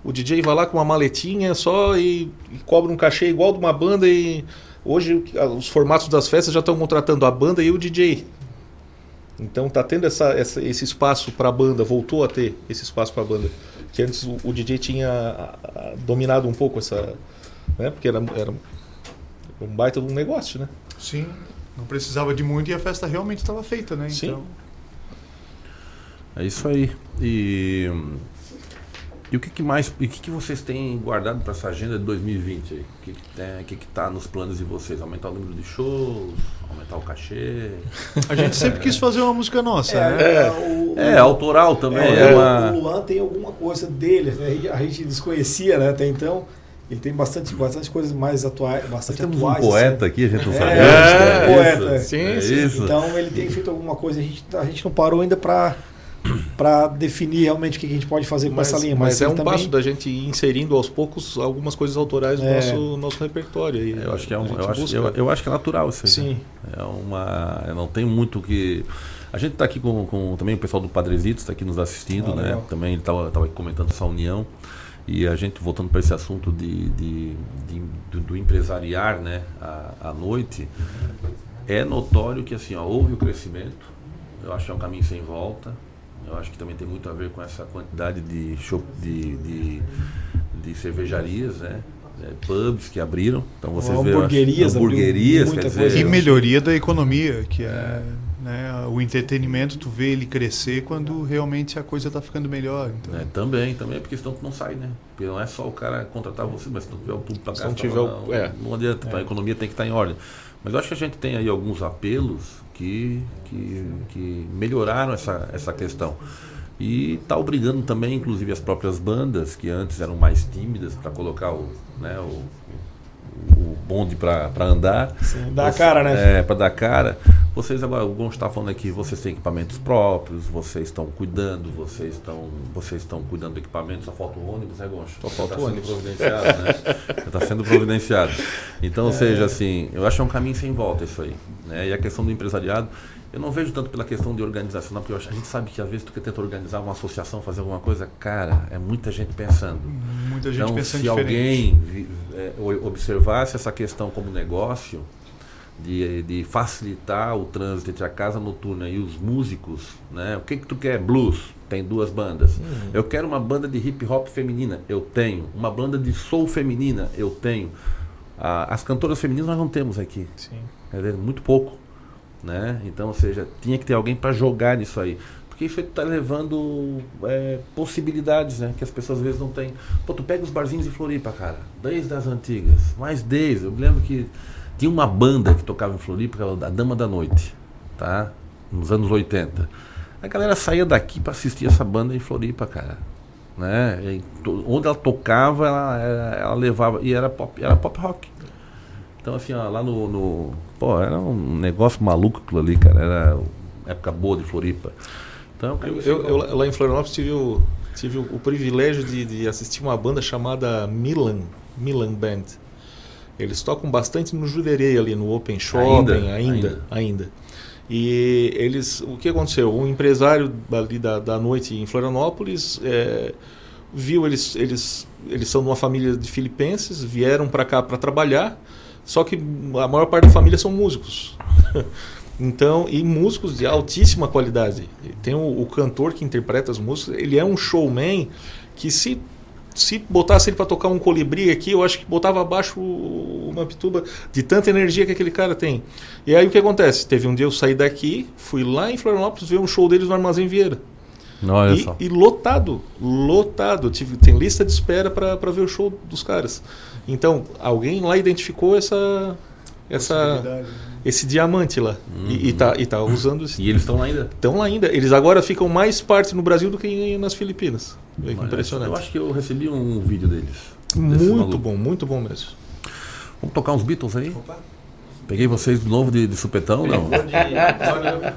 Speaker 3: o DJ vai lá com uma maletinha só e, e cobra um cachê igual de uma banda e hoje ah, os formatos das festas já estão contratando a banda e o DJ. Então tá tendo essa, essa- esse espaço para a banda, voltou a ter esse espaço para a banda. Que antes o, o DJ tinha dominado um pouco essa. Né? Porque era, era um baita de um negócio, né?
Speaker 6: Sim. Não precisava de muito e a festa realmente estava feita, né?
Speaker 3: Sim.
Speaker 6: Então,
Speaker 2: É isso aí. E, e o que, que mais, e o que, que vocês têm guardado para essa agenda de 2020 aí? O que que tem, o que que tá nos planos de vocês? Aumentar o número de shows, aumentar o cachê?
Speaker 6: a gente sempre quis fazer uma música nossa,
Speaker 4: É,
Speaker 6: né?
Speaker 4: é, o-
Speaker 2: É, autoral também.
Speaker 4: É,
Speaker 2: É,
Speaker 4: o-
Speaker 2: uma...
Speaker 4: O Luan tem alguma coisa dele, né? A gente- desconhecia né, até então. Ele tem bastante, bastante coisas mais atuais, bastante
Speaker 2: temos um
Speaker 4: atuais.
Speaker 2: poeta aqui, a gente não
Speaker 4: é, gente tem
Speaker 2: É,
Speaker 4: um poeta.
Speaker 2: isso, é isso.
Speaker 4: Então ele tem feito alguma coisa. A gente, a gente não parou ainda para (clears throat) para definir realmente o que a gente pode fazer com essa linha. Mas,
Speaker 3: mas é um
Speaker 4: também-
Speaker 3: passo da gente ir inserindo aos poucos algumas coisas autorais no
Speaker 4: É.
Speaker 3: nosso, nosso repertório. E
Speaker 2: Eu acho que é
Speaker 3: a
Speaker 2: um, eu, acho, eu, eu acho que é natural isso aí.
Speaker 4: Sim.
Speaker 2: né? É uma. Não tem muito o que. A gente está aqui com, com também o pessoal do Padrezitos, está aqui nos assistindo,
Speaker 4: Ah,
Speaker 2: né?
Speaker 4: legal.
Speaker 2: Também ele estava comentando essa união. E a gente, voltando para esse assunto de, de- de- do, do empresariar né? à, à noite, é notório que assim, ó, houve o crescimento. Eu acho que é um caminho sem volta. Eu acho que também tem muito a ver com essa quantidade de, shop, de, de, de cervejarias, né? É, pubs que abriram. Então vocês veem,
Speaker 4: Hamburguerias, abriu
Speaker 2: hamburguerias, quer dizer,
Speaker 6: E melhoria da economia, que é, né, o entretenimento, tu vê ele crescer quando realmente a coisa está ficando melhor. Então.
Speaker 2: É, também, também, porque senão tu não sai, né? Porque não é só o cara contratar você, mas se não tiver o público para
Speaker 3: Se
Speaker 2: cá,
Speaker 3: não tiver o-
Speaker 2: não,
Speaker 3: é.
Speaker 2: não adianta, então a economia tem que estar em ordem. Mas eu acho que a gente tem aí alguns apelos que, que, que melhoraram essa, essa questão. E está obrigando também, inclusive, as próprias bandas, que antes eram mais tímidas, para colocar o, né, o, o bonde para andar.
Speaker 4: Sim, dar a cara, né?
Speaker 2: É, para dar cara. Vocês agora, o Gon está falando aqui, vocês têm equipamentos próprios, vocês estão cuidando, vocês estão, vocês estão cuidando do equipamento, só falta o ônibus, né, Goncho?
Speaker 3: Só falta
Speaker 2: tá
Speaker 3: o
Speaker 2: sendo
Speaker 3: ônibus.
Speaker 2: providenciado, né? Está sendo providenciado. Então, (laughs) ou seja, assim, eu acho que é um caminho sem volta isso aí. Né? E a questão do empresariado, eu não vejo tanto pela questão de organização, porque a gente sabe que às vezes tu quer tentar organizar uma associação, fazer alguma coisa, cara, é muita gente pensando.
Speaker 6: Muita gente
Speaker 2: então,
Speaker 6: pensando
Speaker 2: se
Speaker 6: diferente.
Speaker 2: alguém é, observasse essa questão como negócio, de, de facilitar o trânsito entre a casa noturna e os músicos, né? O que que tu quer? Blues, tem duas bandas. Eu quero uma banda de hip hop feminina, eu tenho. Uma banda de soul feminina, eu tenho. Ah, as cantoras femininas nós não temos aqui.
Speaker 4: Sim.
Speaker 2: Dizer, muito pouco, né? Então, ou seja, tinha que ter alguém para jogar nisso aí. Porque isso está levando é, possibilidades, né? Que as pessoas às vezes não têm. Pô, tu pega os barzinhos de Floripa, cara, desde as antigas, mais desde. Eu lembro que tinha uma banda que tocava em Floripa, a Dama da Noite, tá? Nos anos 80. A galera saía daqui para assistir essa banda em Floripa, cara. Né? Onde ela tocava, ela, ela, ela levava. E era pop, era pop rock. Então, assim, ó, lá no, no- Pô, era um negócio maluco aquilo ali, cara. Era época boa de Floripa. Então,
Speaker 3: Eu, eu- eu lá em Florianópolis tive o, tive o, o privilégio de, de assistir uma banda chamada Milan, Milan Band. Eles tocam bastante no Juderei ali, no Open Shopping,
Speaker 2: Ainda?
Speaker 3: ainda, ainda.
Speaker 2: Ainda.
Speaker 3: E eles, o que aconteceu? Um empresário ali da, da noite em Florianópolis é, viu eles, eles, eles são de uma família de filipenses, vieram para cá para trabalhar, só que a maior parte da família são músicos. (laughs) Então, e músicos de altíssima qualidade. Tem o, o cantor que interpreta as músicas, ele é um showman que se se botasse ele para tocar um colibri aqui, eu acho que botava abaixo uma pituba de tanta energia que aquele cara tem. E aí o que acontece? Teve um dia eu saí daqui, fui lá em Florianópolis ver um show deles no Armazém Vieira.
Speaker 2: Olha
Speaker 3: e,
Speaker 2: só.
Speaker 3: e lotado, lotado. Tive, tem lista de espera para ver o show dos caras. Então, alguém lá identificou essa, essa esse diamante lá. E, e, tá, e tá usando esse.
Speaker 2: Uhum. E eles estão lá ainda?
Speaker 3: Estão lá ainda. Eles agora ficam mais parte no Brasil do que nas Filipinas.
Speaker 2: Olha,
Speaker 3: impressionante.
Speaker 2: Eu acho que eu recebi um vídeo deles.
Speaker 3: Muito bom, muito bom mesmo.
Speaker 2: Vamos tocar uns Beatles aí? Peguei vocês de novo de, de supetão, não?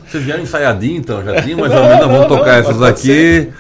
Speaker 2: Vocês vieram ensaiadinho então, já tinha mais ou menos, vamos tocar essas aqui.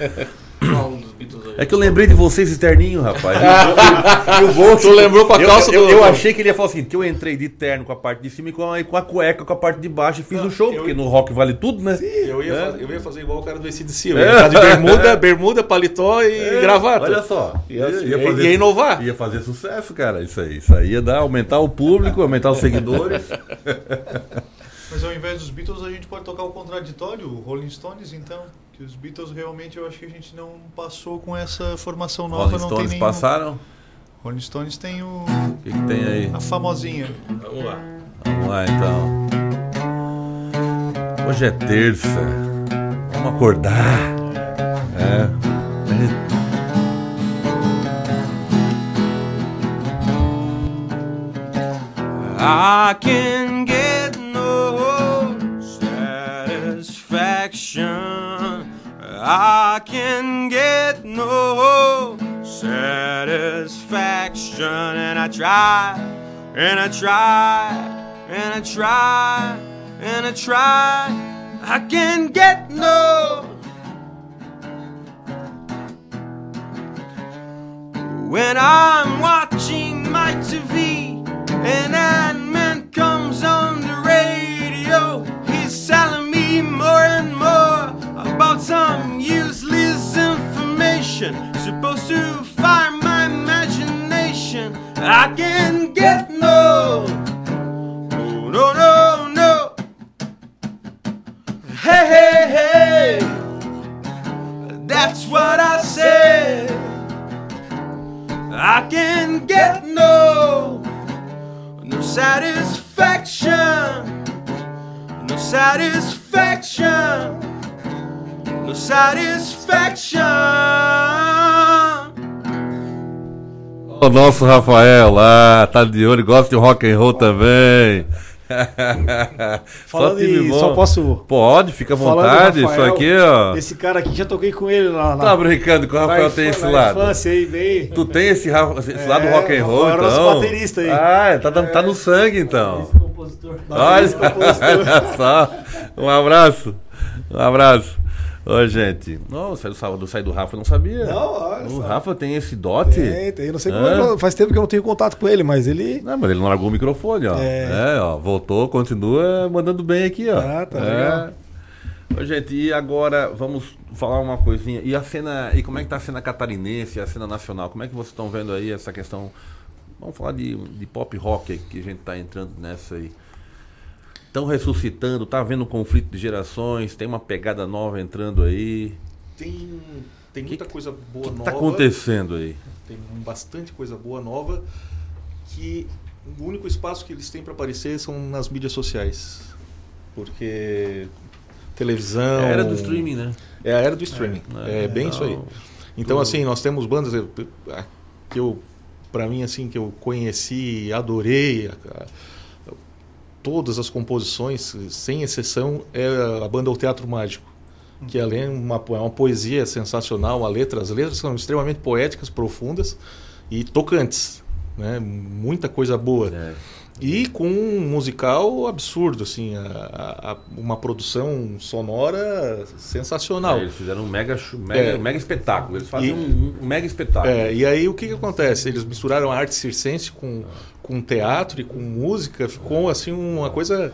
Speaker 2: É que eu lembrei de vocês externinho, rapaz. E o- e o Ghost-
Speaker 3: Tu lembrou com a
Speaker 2: eu-
Speaker 3: calça
Speaker 2: eu,
Speaker 3: do-
Speaker 2: eu, achei que ele ia falar assim, que eu entrei de terno com a parte de cima e com a, com a cueca com a parte de baixo e fiz o show, porque no rock vale tudo, né?
Speaker 3: Eu ia,
Speaker 2: É.
Speaker 3: fazer, eu ia fazer igual o cara do ACDC. Eu
Speaker 2: É.
Speaker 3: ia ficar de bermuda, (laughs) bermuda, paletó e
Speaker 2: É,
Speaker 3: gravata.
Speaker 2: Olha só.
Speaker 3: Ia, ia, ia inovar.
Speaker 2: Ia fazer sucesso, cara. Isso aí. Isso aí ia dar, aumentar o público, aumentar os seguidores. (laughs) (laughs)
Speaker 6: Mas ao invés dos Beatles, a gente pode tocar o contraditório, o Rolling Stones, então. Que os Beatles realmente eu acho que a gente não passou com essa formação nova.
Speaker 2: Rolling
Speaker 6: não
Speaker 2: Stones
Speaker 6: tem nenhum...
Speaker 2: passaram?
Speaker 6: Rolling Stones tem o.
Speaker 2: O que, que tem aí?
Speaker 6: A famosinha.
Speaker 5: Vamos lá.
Speaker 2: Vamos lá então. Hoje é terça. Vamos acordar. É.
Speaker 7: I can I can get no satisfaction. And I try, and I try, and I try, and I try. I can get no. When I'm watching my TV and Ant-Man comes on some useless information supposed to fire my imagination. I can get no, no, no, no, no. Hey, hey, hey, that's what I said. I can get no no satisfaction, no satisfaction, no satisfaction.
Speaker 2: O nosso Rafael lá, tá de olho, gosta de rock and roll também.
Speaker 4: Falando
Speaker 2: time
Speaker 4: em- só posso-
Speaker 2: Pode, fica à vontade. Isso
Speaker 4: Rafael,
Speaker 2: aqui, ó.
Speaker 4: Esse cara aqui, já toquei com ele lá.
Speaker 2: Tá brincando que o Rafael tem esse lado.
Speaker 4: aí, bem.
Speaker 2: Tu tem esse, esse
Speaker 4: É,
Speaker 2: lado rock and roll,
Speaker 4: Rafael era
Speaker 2: então?
Speaker 4: nosso baterista aí.
Speaker 2: Ah, tá, tá no sangue, então. Olha,
Speaker 4: Baterista, compositor.
Speaker 2: olha (laughs) só. Um abraço. Um abraço. Ô, gente. Não, sai do sábado, sai do Rafa, eu não sabia.
Speaker 4: Não, olha
Speaker 2: O. Rafa tem esse dote?
Speaker 4: Tem, tem. Não sei como
Speaker 2: É.
Speaker 4: que- Faz tempo que eu não tenho contato com ele, mas ele.
Speaker 2: Não, mas ele não largou o microfone, ó.
Speaker 4: É.
Speaker 2: É, ó. Voltou, continua mandando bem aqui, ó.
Speaker 4: Ah, tá
Speaker 2: é.
Speaker 4: legal.
Speaker 2: Ô, gente, e agora vamos falar uma coisinha. E a cena. E como é que tá a cena catarinense, a cena nacional? Como é que vocês estão vendo aí essa questão? Vamos falar de, de pop rock que a gente tá entrando nessa aí. Estão ressuscitando, tá havendo conflito de gerações, tem uma pegada nova entrando aí.
Speaker 3: Tem, tem muita coisa boa
Speaker 2: que
Speaker 3: nova.
Speaker 2: tá acontecendo aí?
Speaker 3: Tem bastante coisa boa nova que o único espaço que eles têm para aparecer são nas mídias sociais. Porque televisão.
Speaker 2: É a era do streaming, né?
Speaker 3: É a era do streaming.
Speaker 2: É,
Speaker 3: É, bem isso aí.
Speaker 2: não,
Speaker 3: Então,
Speaker 2: tudo-
Speaker 3: assim, nós temos bandas que eu, para mim, assim, que eu conheci, adorei. a- a- todas as composições, sem exceção, é a banda O Teatro Mágico. Que além é uma, uma poesia sensacional, a letra, as letras são extremamente poéticas, profundas e tocantes. Né? Muita coisa boa.
Speaker 2: É.
Speaker 3: E com um musical absurdo, assim, a- a- uma produção sonora sensacional.
Speaker 2: É, eles fizeram um mega, mega,
Speaker 3: É.
Speaker 2: mega espetáculo. Eles fazem
Speaker 3: E-
Speaker 2: um, um mega espetáculo.
Speaker 3: É, e aí o que, que acontece? Eles misturaram a arte circense com, com teatro e com música, ficou assim uma coisa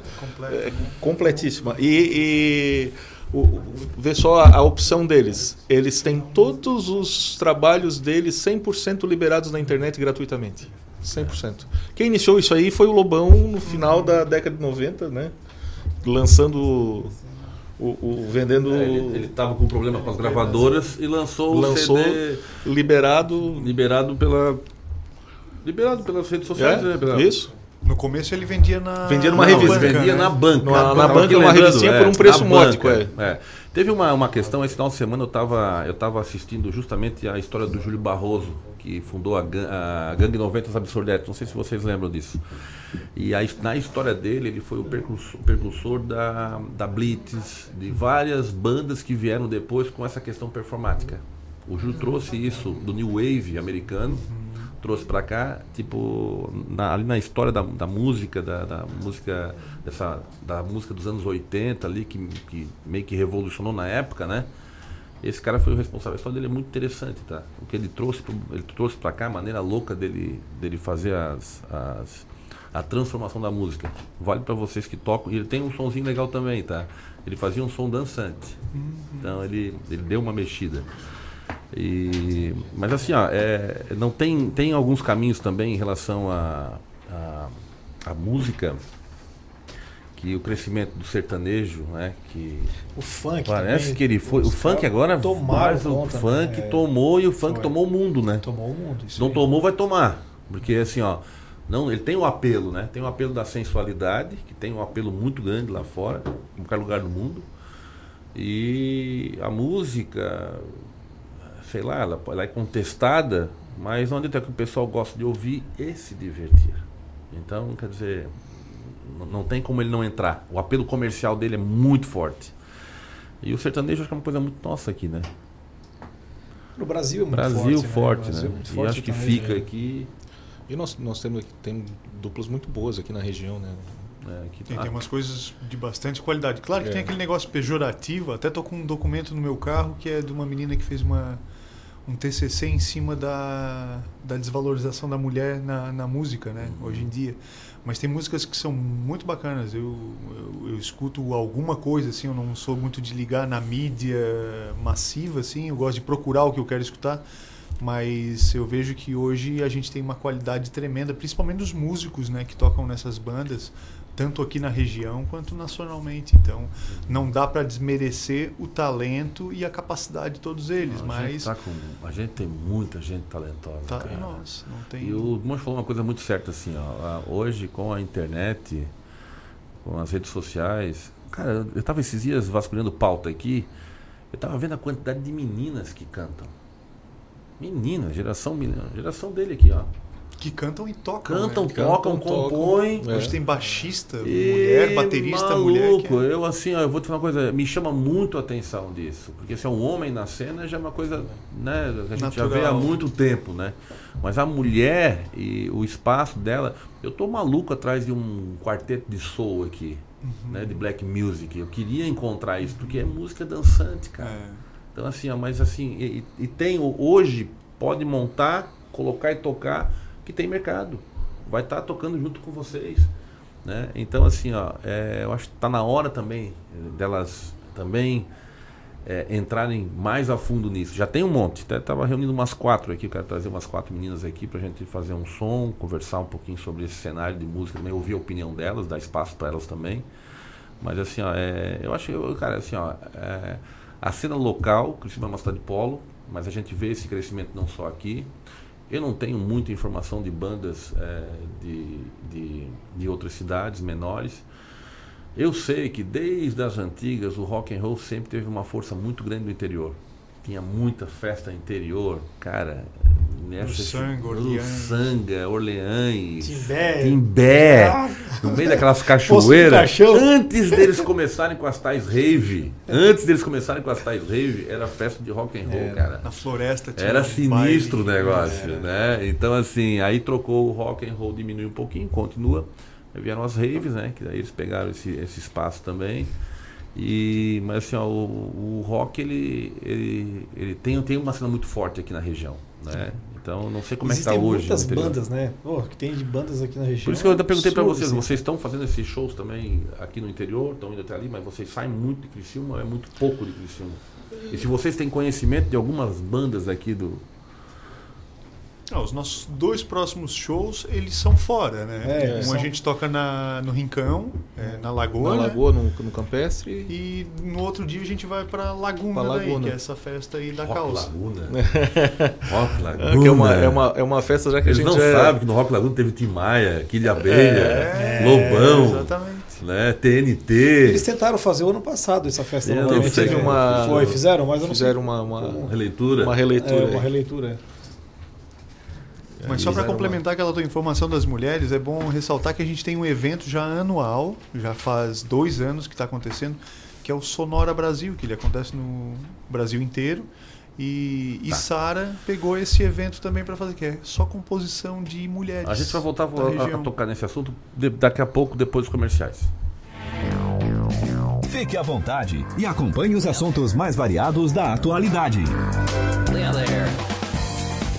Speaker 3: é, completíssima. E, e o- vê só a, a opção deles. Eles têm todos os trabalhos deles 100% liberados na internet gratuitamente. 100%. Quem iniciou isso aí foi o Lobão no final da década de 90, né? Lançando o, o- vendendo
Speaker 2: É, ele, ele tava com problema com as gravadoras e lançou,
Speaker 3: Lançou
Speaker 2: o CD
Speaker 3: liberado
Speaker 2: liberado pela liberado pelas redes sociais,
Speaker 3: É,
Speaker 2: né?
Speaker 3: Isso.
Speaker 6: No começo ele vendia na.
Speaker 3: Vendia numa
Speaker 6: na
Speaker 3: revista.
Speaker 6: banca,
Speaker 2: vendia
Speaker 6: né?
Speaker 2: na banca.
Speaker 3: Na- na
Speaker 2: Tava
Speaker 3: banca,
Speaker 2: aqui
Speaker 3: uma revistinha por um preço
Speaker 2: na
Speaker 3: módico,
Speaker 2: banca, é. Teve uma, uma questão, esse final de semana eu estava eu tava assistindo justamente a história do Júlio Barroso, que fundou a, a Gangue 90 Absurdetes, não sei se vocês lembram disso. E a, na história dele, ele foi o percursor, percursor da, da Blitz, de várias bandas que vieram depois com essa questão performática. O Júlio trouxe isso do New Wave americano, trouxe pra cá, tipo, na- ali na história da, da música, da, da música dessa, da música dos anos 80 ali, que, que meio que revolucionou na época, né? Esse cara foi o responsável. A história dele é muito interessante, tá? O que ele trouxe, ele trouxe pra cá, a maneira louca dele, dele fazer as, as, a transformação da música. Vale pra vocês que tocam. E ele tem um sonzinho legal também, tá? Ele fazia um som dançante. Então ele, ele deu uma mexida. E, mas assim, ó, é, não tem, tem alguns caminhos também em relação à a, a, música que o crescimento do sertanejo, né, que
Speaker 4: O funk
Speaker 2: parece
Speaker 4: também,
Speaker 2: que ele foi, o funk agora
Speaker 4: tomaram
Speaker 2: mas o
Speaker 4: conta, né?
Speaker 2: funk
Speaker 4: É.
Speaker 2: tomou e o funk
Speaker 4: Foi.
Speaker 2: tomou o mundo, né?
Speaker 4: Tomou o mundo,
Speaker 2: Não
Speaker 4: aí.
Speaker 2: tomou, vai tomar. Porque assim, ó, não, ele tem o apelo, né? Tem o apelo da sensualidade, que tem um apelo muito grande lá fora, em qualquer lugar do mundo. E a música, sei lá, ela, ela é contestada, mas não adianta que o pessoal gosta de ouvir e se divertir. Então, quer dizer, não tem como ele não entrar. O apelo comercial dele é muito forte. E o sertanejo acho que é uma coisa muito nossa aqui, né?
Speaker 4: No Brasil é muito
Speaker 2: Brasil
Speaker 4: forte, né?
Speaker 2: forte,
Speaker 4: Brasil
Speaker 2: né?
Speaker 4: é muito
Speaker 2: E
Speaker 4: forte
Speaker 2: acho que fica
Speaker 4: né?
Speaker 2: aqui.
Speaker 3: E nós, nós temos, tem duplas muito boas aqui na região, né?
Speaker 2: que
Speaker 6: Tem,
Speaker 2: tá.
Speaker 6: tem umas coisas de bastante qualidade. Claro que
Speaker 3: É.
Speaker 6: tem aquele negócio pejorativo. Até tô com um documento no meu carro que é de uma menina que fez uma, um TCC em cima da, da desvalorização da mulher na, na música, né? Hoje em dia. Mas tem músicas que são muito bacanas. Eu, eu, eu escuto alguma coisa, assim. Eu não sou muito de ligar na mídia massiva, assim. Eu gosto de procurar o que eu quero escutar. Mas eu vejo que hoje a gente tem uma qualidade tremenda, principalmente dos músicos, né? Que tocam nessas bandas tanto aqui na região quanto nacionalmente. Então, não dá para desmerecer o talento e a capacidade de todos eles,
Speaker 2: A gente,
Speaker 6: mas
Speaker 2: tá com, a gente tem muita gente talentosa.
Speaker 6: Tá,
Speaker 2: cara.
Speaker 6: não tem-
Speaker 2: E o Monte falou uma coisa muito certa assim, ó. Hoje com a internet, com as redes sociais, cara, eu tava esses dias vasculhando pauta aqui, eu tava vendo a quantidade de meninas que cantam. Meninas, geração, geração dele aqui, ó.
Speaker 6: Que cantam e tocam.
Speaker 2: Cantam,
Speaker 6: né?
Speaker 2: tocam, compõem.
Speaker 6: Hoje tem baixista,
Speaker 2: E,
Speaker 6: mulher, baterista, mulher. que
Speaker 2: maluco,
Speaker 6: é-
Speaker 2: eu assim, ó, eu vou te falar uma coisa, me chama muito a atenção disso. Porque se é um homem na cena já é uma coisa, né, que a gente já vê há
Speaker 6: Natural.
Speaker 2: muito tempo, né? Mas a mulher e o espaço dela, eu tô maluco atrás de um quarteto de soul aqui,
Speaker 6: Uhum.
Speaker 2: né, de black music. Eu queria encontrar isso, porque é música dançante, cara.
Speaker 6: É.
Speaker 2: Então assim, ó, mas assim, e, e tem hoje pode montar, colocar e tocar, que tem mercado. Vai estar tocando junto com vocês, né? Então assim, ó, é, eu acho que tá na hora também eh, delas também é, entrarem mais a fundo nisso. Já tem um monte, até tava reunindo umas quatro aqui, eu quero trazer umas quatro meninas aqui pra gente fazer um som, conversar um pouquinho sobre esse cenário de música, também ouvir a opinião delas, dar espaço para elas também. Mas assim, ó, é, eu acho, eu, cara, assim, ó, é, a cena local, Criciúma é uma cidade de polo, mas a gente vê esse crescimento não só aqui. Eu não tenho muita informação de bandas é, de, de, de outras cidades menores. Eu sei que desde as antigas o rock and roll sempre teve uma força muito grande no interior. Tinha muita festa interior, cara. Nessa,
Speaker 6: Uruçanga, Orleans.
Speaker 2: Uruçanga, Orleans,
Speaker 4: Timbé.
Speaker 2: Timbé,
Speaker 4: Ah.
Speaker 2: no meio daquelas (laughs) cachoeiras. Antes deles começarem com as tais rave, antes deles começarem com as tais rave, era festa de rock and roll,
Speaker 6: Era.
Speaker 2: cara.
Speaker 6: Na floresta tinha
Speaker 2: Era
Speaker 6: um
Speaker 2: sinistro o
Speaker 6: baile.
Speaker 2: negócio,
Speaker 6: Era.
Speaker 2: né? Então assim, aí trocou o rock and roll, diminuiu um pouquinho, continua, Aí vieram as raves, né? Que daí eles pegaram esse, esse espaço também. E, mas assim, ó, o, o rock ele, ele, ele tem, tem uma cena muito forte aqui na região, né? Então não sei como
Speaker 4: Existem
Speaker 2: é que tá hoje.
Speaker 4: muitas bandas, né? Que tem de bandas aqui na região.
Speaker 2: Por isso que eu até perguntei para vocês,
Speaker 4: assim.
Speaker 2: vocês estão fazendo esses shows também aqui no interior, estão indo até ali, mas vocês saem muito de Criciúma, ou é muito pouco de Criciúma. E se vocês têm conhecimento de algumas bandas aqui do.
Speaker 6: Ah, os nossos dois próximos shows, eles são fora, né?
Speaker 3: É,
Speaker 6: um
Speaker 3: são-
Speaker 6: a gente toca na, no Rincão, é, na Lagoa.
Speaker 3: Na
Speaker 6: né?
Speaker 3: Lagoa, no, no Campestre.
Speaker 6: E no outro dia a gente vai pra Laguna,
Speaker 3: Pra
Speaker 6: daí,
Speaker 3: Laguna.
Speaker 6: que é essa festa aí da
Speaker 2: Rock
Speaker 6: causa.
Speaker 2: Laguna. (laughs) Rock Laguna.
Speaker 3: É, que é uma, é, uma, é uma festa já que
Speaker 2: Eles
Speaker 3: a gente
Speaker 2: não
Speaker 3: é-
Speaker 2: sabem que no Rock Laguna teve Tim Maia, Kid Abelha,
Speaker 6: É,
Speaker 2: Lobão,
Speaker 6: exatamente.
Speaker 2: né, TNT.
Speaker 4: Eles tentaram fazer o ano passado essa festa.
Speaker 2: Eu não.
Speaker 3: Teve uma.
Speaker 4: Foi, fizeram, mas eu não
Speaker 3: Fizeram
Speaker 4: sei.
Speaker 3: uma, uma,
Speaker 2: Releitura.
Speaker 3: uma releitura.
Speaker 4: É, uma releitura.
Speaker 6: Mas só para complementar aquela tua informação das mulheres, é bom ressaltar que a gente tem um evento já anual, já faz dois anos que está acontecendo, que é o Sonora Brasil, que ele acontece no Brasil inteiro. E, e
Speaker 2: Tá.
Speaker 6: Sara pegou esse evento também para fazer, que é só composição de mulheres.
Speaker 2: A gente vai voltar a, a tocar nesse assunto de- daqui a pouco, depois dos comerciais.
Speaker 1: Fique à vontade e acompanhe os assuntos mais variados da atualidade.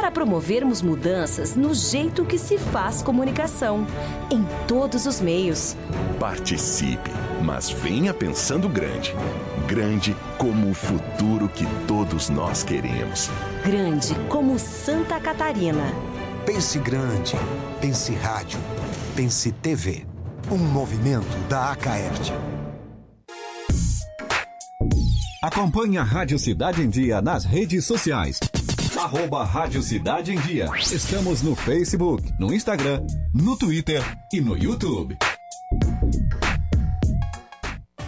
Speaker 11: para promovermos mudanças no jeito que se faz comunicação, em todos os meios.
Speaker 12: Participe, mas venha pensando grande. Grande como o futuro que todos nós queremos.
Speaker 11: Grande como Santa Catarina.
Speaker 13: Pense grande, pense rádio, pense TV. Um movimento da Acaerte.
Speaker 1: Acompanhe a Rádio Cidade em Dia nas redes sociais. Arroba Rádio Cidade em Dia. Estamos no Facebook, no Instagram, no Twitter e no YouTube.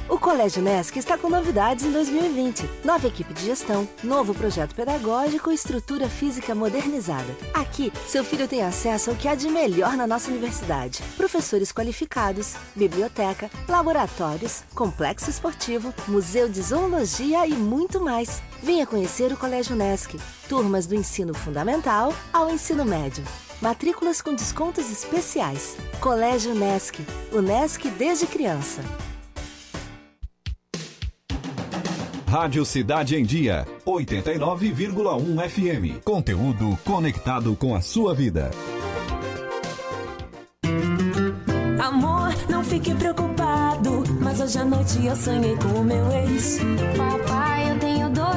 Speaker 14: O Colégio Nesc está com novidades em 2020. Nova equipe de gestão, novo projeto pedagógico e estrutura física modernizada. Aqui, seu filho tem acesso ao que há de melhor na nossa universidade. Professores qualificados, biblioteca, laboratórios, complexo esportivo, museu de zoologia e muito mais. Venha conhecer o Colégio Nesc. Turmas do ensino fundamental ao ensino médio. Matrículas com descontos especiais. Colégio Nesc. O Nesc desde criança.
Speaker 1: Rádio Cidade em Dia, 89,1 FM. Conteúdo conectado com a sua vida.
Speaker 15: Amor, não fique preocupado. Mas hoje à noite eu sonhei com o meu ex.
Speaker 16: Papai,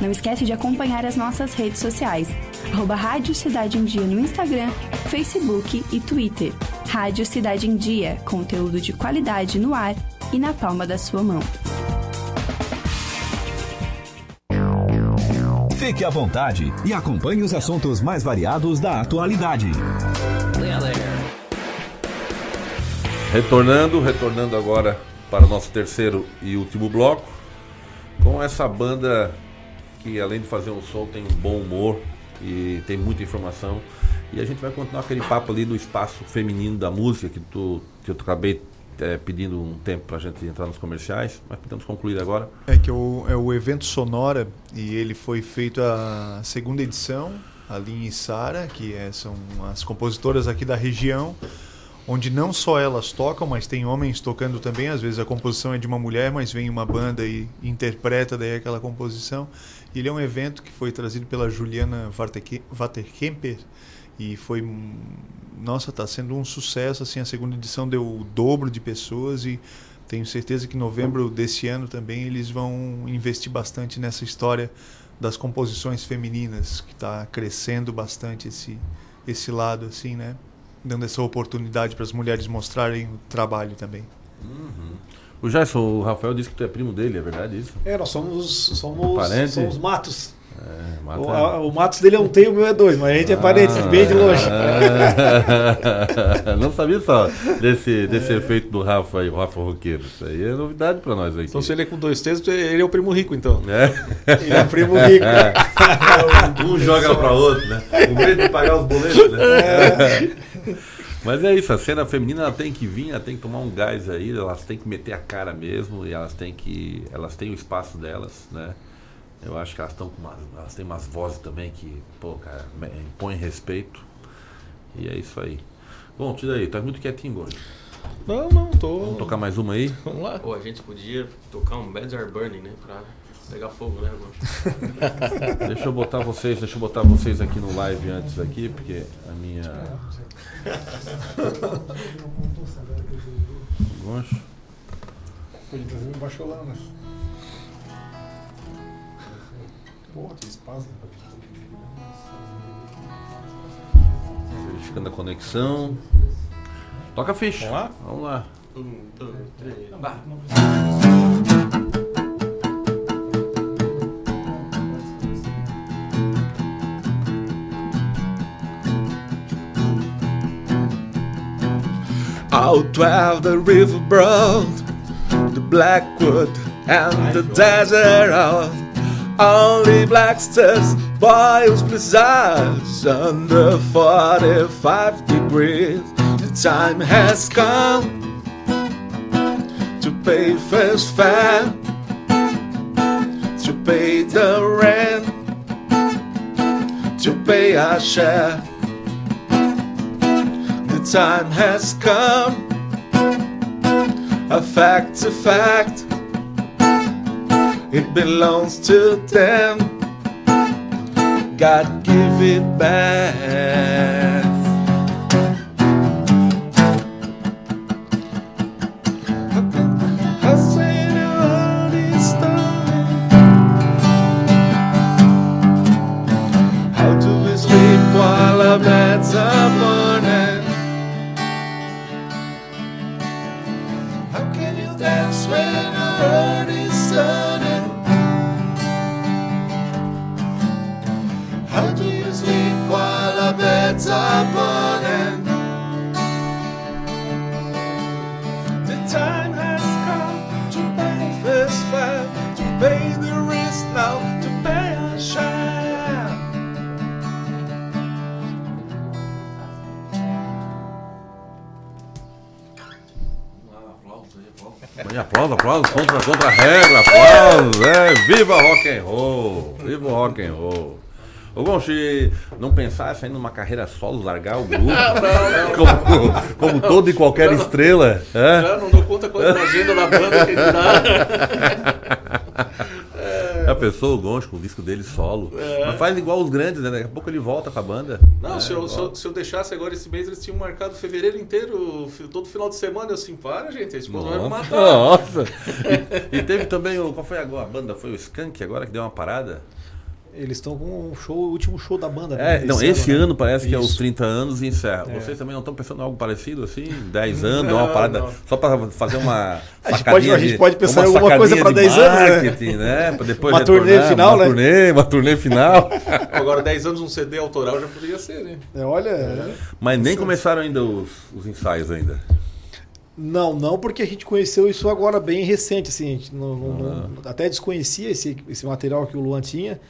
Speaker 17: Não esquece de acompanhar as nossas redes sociais, arroba Rádio Cidade em Dia no Instagram, Facebook e Twitter. Rádio Cidade em Dia, conteúdo de qualidade no ar e na palma da sua mão.
Speaker 1: Fique à vontade e acompanhe os assuntos mais variados da atualidade.
Speaker 2: Retornando, retornando agora para o nosso terceiro e último bloco, com essa banda que além de fazer um som tem um bom humor e tem muita informação. E a gente vai continuar aquele papo ali do espaço feminino da música que tu que eu acabei é, pedindo um tempo para a gente entrar nos comerciais, mas podemos concluir agora.
Speaker 6: É que o, é o evento Sonora e ele foi feito a segunda edição ali em Sara, que é, são as compositoras aqui da região, onde não só elas tocam, mas tem homens tocando também. Às vezes a composição é de uma mulher, mas vem uma banda e interpreta daí aquela composição. Ele é um evento que foi trazido pela Juliana Vaterkemper e foi nossa está sendo um sucesso assim a segunda edição deu o dobro de pessoas e tenho certeza que em novembro desse ano também eles vão investir bastante nessa história das composições femininas que está crescendo bastante esse esse lado assim né dando essa oportunidade para as mulheres mostrarem o trabalho também
Speaker 2: O Jason, o Rafael disse que tu é primo dele, é verdade isso?
Speaker 4: É, nós somos, somos,
Speaker 2: Parente?
Speaker 4: somos matos.
Speaker 2: É, Mato
Speaker 4: o,
Speaker 2: é-
Speaker 4: a- o Matos dele é um T e o meu é dois, mas a gente é parente, bem de longe.
Speaker 2: Ah, (laughs) Não sabia só desse, desse efeito do Rafa aí, o Rafa Roqueiro. Isso aí é novidade pra nós aqui.
Speaker 3: Então se ele é com dois T's, ele é o primo rico, então.
Speaker 2: É.
Speaker 3: Ele é primo rico. (laughs)
Speaker 2: um joga pra outro, né? Com medo de pagar os boletos, né?
Speaker 3: É.
Speaker 2: Mas é isso, a cena feminina ela tem que vir, ela tem que tomar um gás aí, elas têm que meter a cara mesmo e elas têm que. Elas têm o espaço delas, né? Eu acho que elas estão com umas, elas têm umas vozes também que, pô, cara, impõem respeito. E é isso aí. Bom, tira aí, tá muito quietinho hoje.
Speaker 3: Não, não, tô.
Speaker 2: Vamos tocar mais uma aí?
Speaker 3: Vamos lá.
Speaker 5: Pô, a gente podia tocar um Beds Are Burning, né? Pra pegar fogo, né?
Speaker 2: Deixa eu botar vocês, deixa eu botar vocês aqui no live antes aqui, porque a minha. Goncho.
Speaker 4: Podia trazer um baixolão, né? Pô, que espaço.
Speaker 2: Verificando a conexão. Toca a ficha.
Speaker 3: Vamos lá?
Speaker 2: Vamos lá.
Speaker 5: Um, dois, três, bah.
Speaker 18: Out where the river broad, the blackwood and the desert out. Only black stars, boils blizzards under 45 degrees. The time has come to pay first fare, to pay the rent, to pay our share. Time has come, a fact to fact. It belongs to them. God give it back.
Speaker 2: Não pensasse em numa carreira solo, largar o (laughs) grupo?
Speaker 3: Não, não, não.
Speaker 2: Como, como todo e qualquer
Speaker 3: Não, não.
Speaker 2: estrela. é?
Speaker 3: Já não dou conta quando a agenda da banda que dá.
Speaker 2: Já pensou o Gonchi com o disco dele solo?
Speaker 3: É.
Speaker 2: Mas faz igual os grandes, né? Daqui a pouco ele volta com a banda.
Speaker 3: Não,
Speaker 2: É,
Speaker 3: se, eu, se, eu, se eu deixasse agora esse mês, eles tinham marcado fevereiro inteiro, todo final de semana. Eu assim, para, gente, a esposa vai me matar.
Speaker 2: nossa. (laughs) E, e teve também o. Qual foi agora? A banda foi o Skank agora que deu uma parada?
Speaker 4: Eles estão com o show, o último show da banda.
Speaker 2: É,
Speaker 4: né?
Speaker 2: não, esse
Speaker 4: né?
Speaker 2: ano parece que é os
Speaker 4: Isso.
Speaker 2: 30 anos e encerra.
Speaker 4: É.
Speaker 2: Vocês também não estão pensando em algo parecido assim? 10 anos,
Speaker 4: Não,
Speaker 2: uma parada
Speaker 4: não.
Speaker 2: só para fazer uma.
Speaker 4: A gente pode- a gente
Speaker 2: de-
Speaker 4: pode pensar
Speaker 2: uma
Speaker 4: em alguma coisa
Speaker 2: de
Speaker 4: 10 anos, né?
Speaker 2: marketing, né? Pra depois
Speaker 4: Uma turnê final,
Speaker 2: uma
Speaker 4: né?
Speaker 2: Turnê, uma turnê final. (laughs)
Speaker 3: Agora, 10 anos um CD autoral já poderia ser, né?
Speaker 4: É, olha.
Speaker 2: Mas nem começaram ainda os, os ensaios ainda.
Speaker 4: Não, não, porque a gente conheceu isso agora bem recente, assim, a gente não- não- não-
Speaker 2: Ah.
Speaker 4: até desconhecia esse, esse material que o Luan tinha.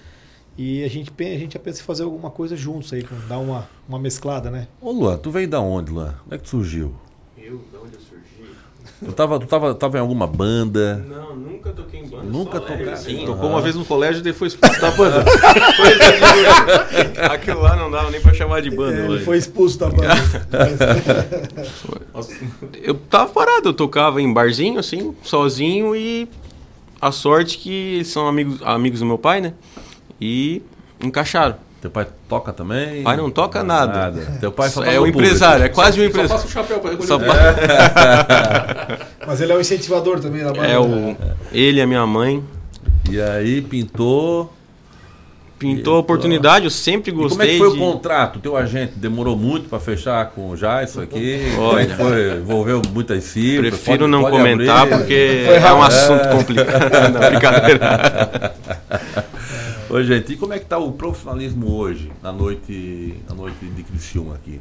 Speaker 4: E a gente, a gente já pensa em fazer alguma coisa juntos aí, dar uma, uma mesclada, né?
Speaker 2: Ô Luan, tu veio da onde, Luan? Onde é que tu surgiu?
Speaker 5: Eu, de onde eu surgi?
Speaker 2: Tu tava, tu tava, tava em alguma banda?
Speaker 5: Não, nunca toquei em banda.
Speaker 2: Nunca tocaram?
Speaker 5: assim.
Speaker 3: Tocou uma vez no colégio e daí foi expulso da (laughs) banda.
Speaker 5: Aquilo lá não dava nem pra chamar de banda.
Speaker 4: É, ele
Speaker 5: hoje.
Speaker 4: foi expulso da banda. (laughs)
Speaker 5: eu tava parado, eu tocava em barzinho, assim, sozinho e a sorte que eles são amigos, amigos do meu pai, né? E encaixaram.
Speaker 2: Teu pai toca também?
Speaker 5: Pai não toca nada.
Speaker 2: Teu pai só
Speaker 5: é o
Speaker 2: no
Speaker 5: empresário, é quase um
Speaker 3: Só
Speaker 5: empresário.
Speaker 3: passa o chapéu pra recolher
Speaker 5: Só
Speaker 3: o
Speaker 5: pa- (laughs)
Speaker 4: Mas ele é o incentivador também da banda.
Speaker 5: É o ele e a minha mãe.
Speaker 2: E aí pintou.
Speaker 5: Pintou a oportunidade, eu sempre
Speaker 2: E como é
Speaker 5: gostei
Speaker 2: que foi
Speaker 5: de...
Speaker 2: o contrato? Teu agente demorou muito pra fechar com o Jaisso aqui? É
Speaker 5: Olha.
Speaker 2: que foi? Envolveu muitas cifras?
Speaker 5: Prefiro
Speaker 2: Pode-
Speaker 5: não
Speaker 2: pode
Speaker 5: comentar
Speaker 2: abrir?
Speaker 5: porque é um assunto complicado. (laughs) Não, brincadeira. (laughs)
Speaker 2: Ô, gente, e como é que tá o profissionalismo hoje, na noite, na noite de Criciúma aqui?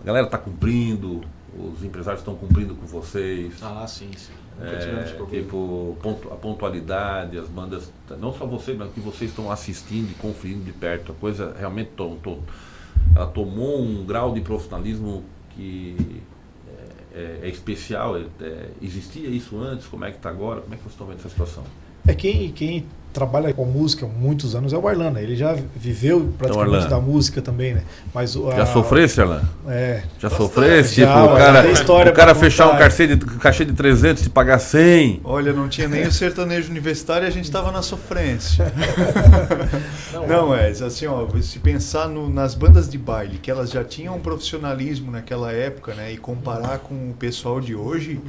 Speaker 2: A galera tá cumprindo, os empresários estão cumprindo com vocês.
Speaker 3: Ah, sim, sim.
Speaker 2: É, tipo, a pontualidade, as bandas, não só vocês, mas que vocês estão assistindo e conferindo de perto. A coisa realmente to, to- ela tomou um grau de profissionalismo que é, é- é especial. é- é- existia isso antes? Como é que está agora? Como é que vocês estão vendo essa situação?
Speaker 4: É quem, quem trabalha com música há muitos anos é o Arlan, né? Ele já viveu praticamente
Speaker 2: Arlan.
Speaker 4: da música também, né? Mas o-
Speaker 2: Já
Speaker 4: a-
Speaker 2: sofresse, Arlan?
Speaker 4: É.
Speaker 2: Já sofresse? Tipo, o cara, o cara fechar um cachê de, cachê de 300 e pagar 100.
Speaker 6: Olha, não tinha nem o sertanejo universitário e a gente estava na sofrência. (laughs) não, é, assim, ó, se pensar no- nas bandas de baile, que elas já tinham um profissionalismo naquela época, né, e comparar com o pessoal de hoje,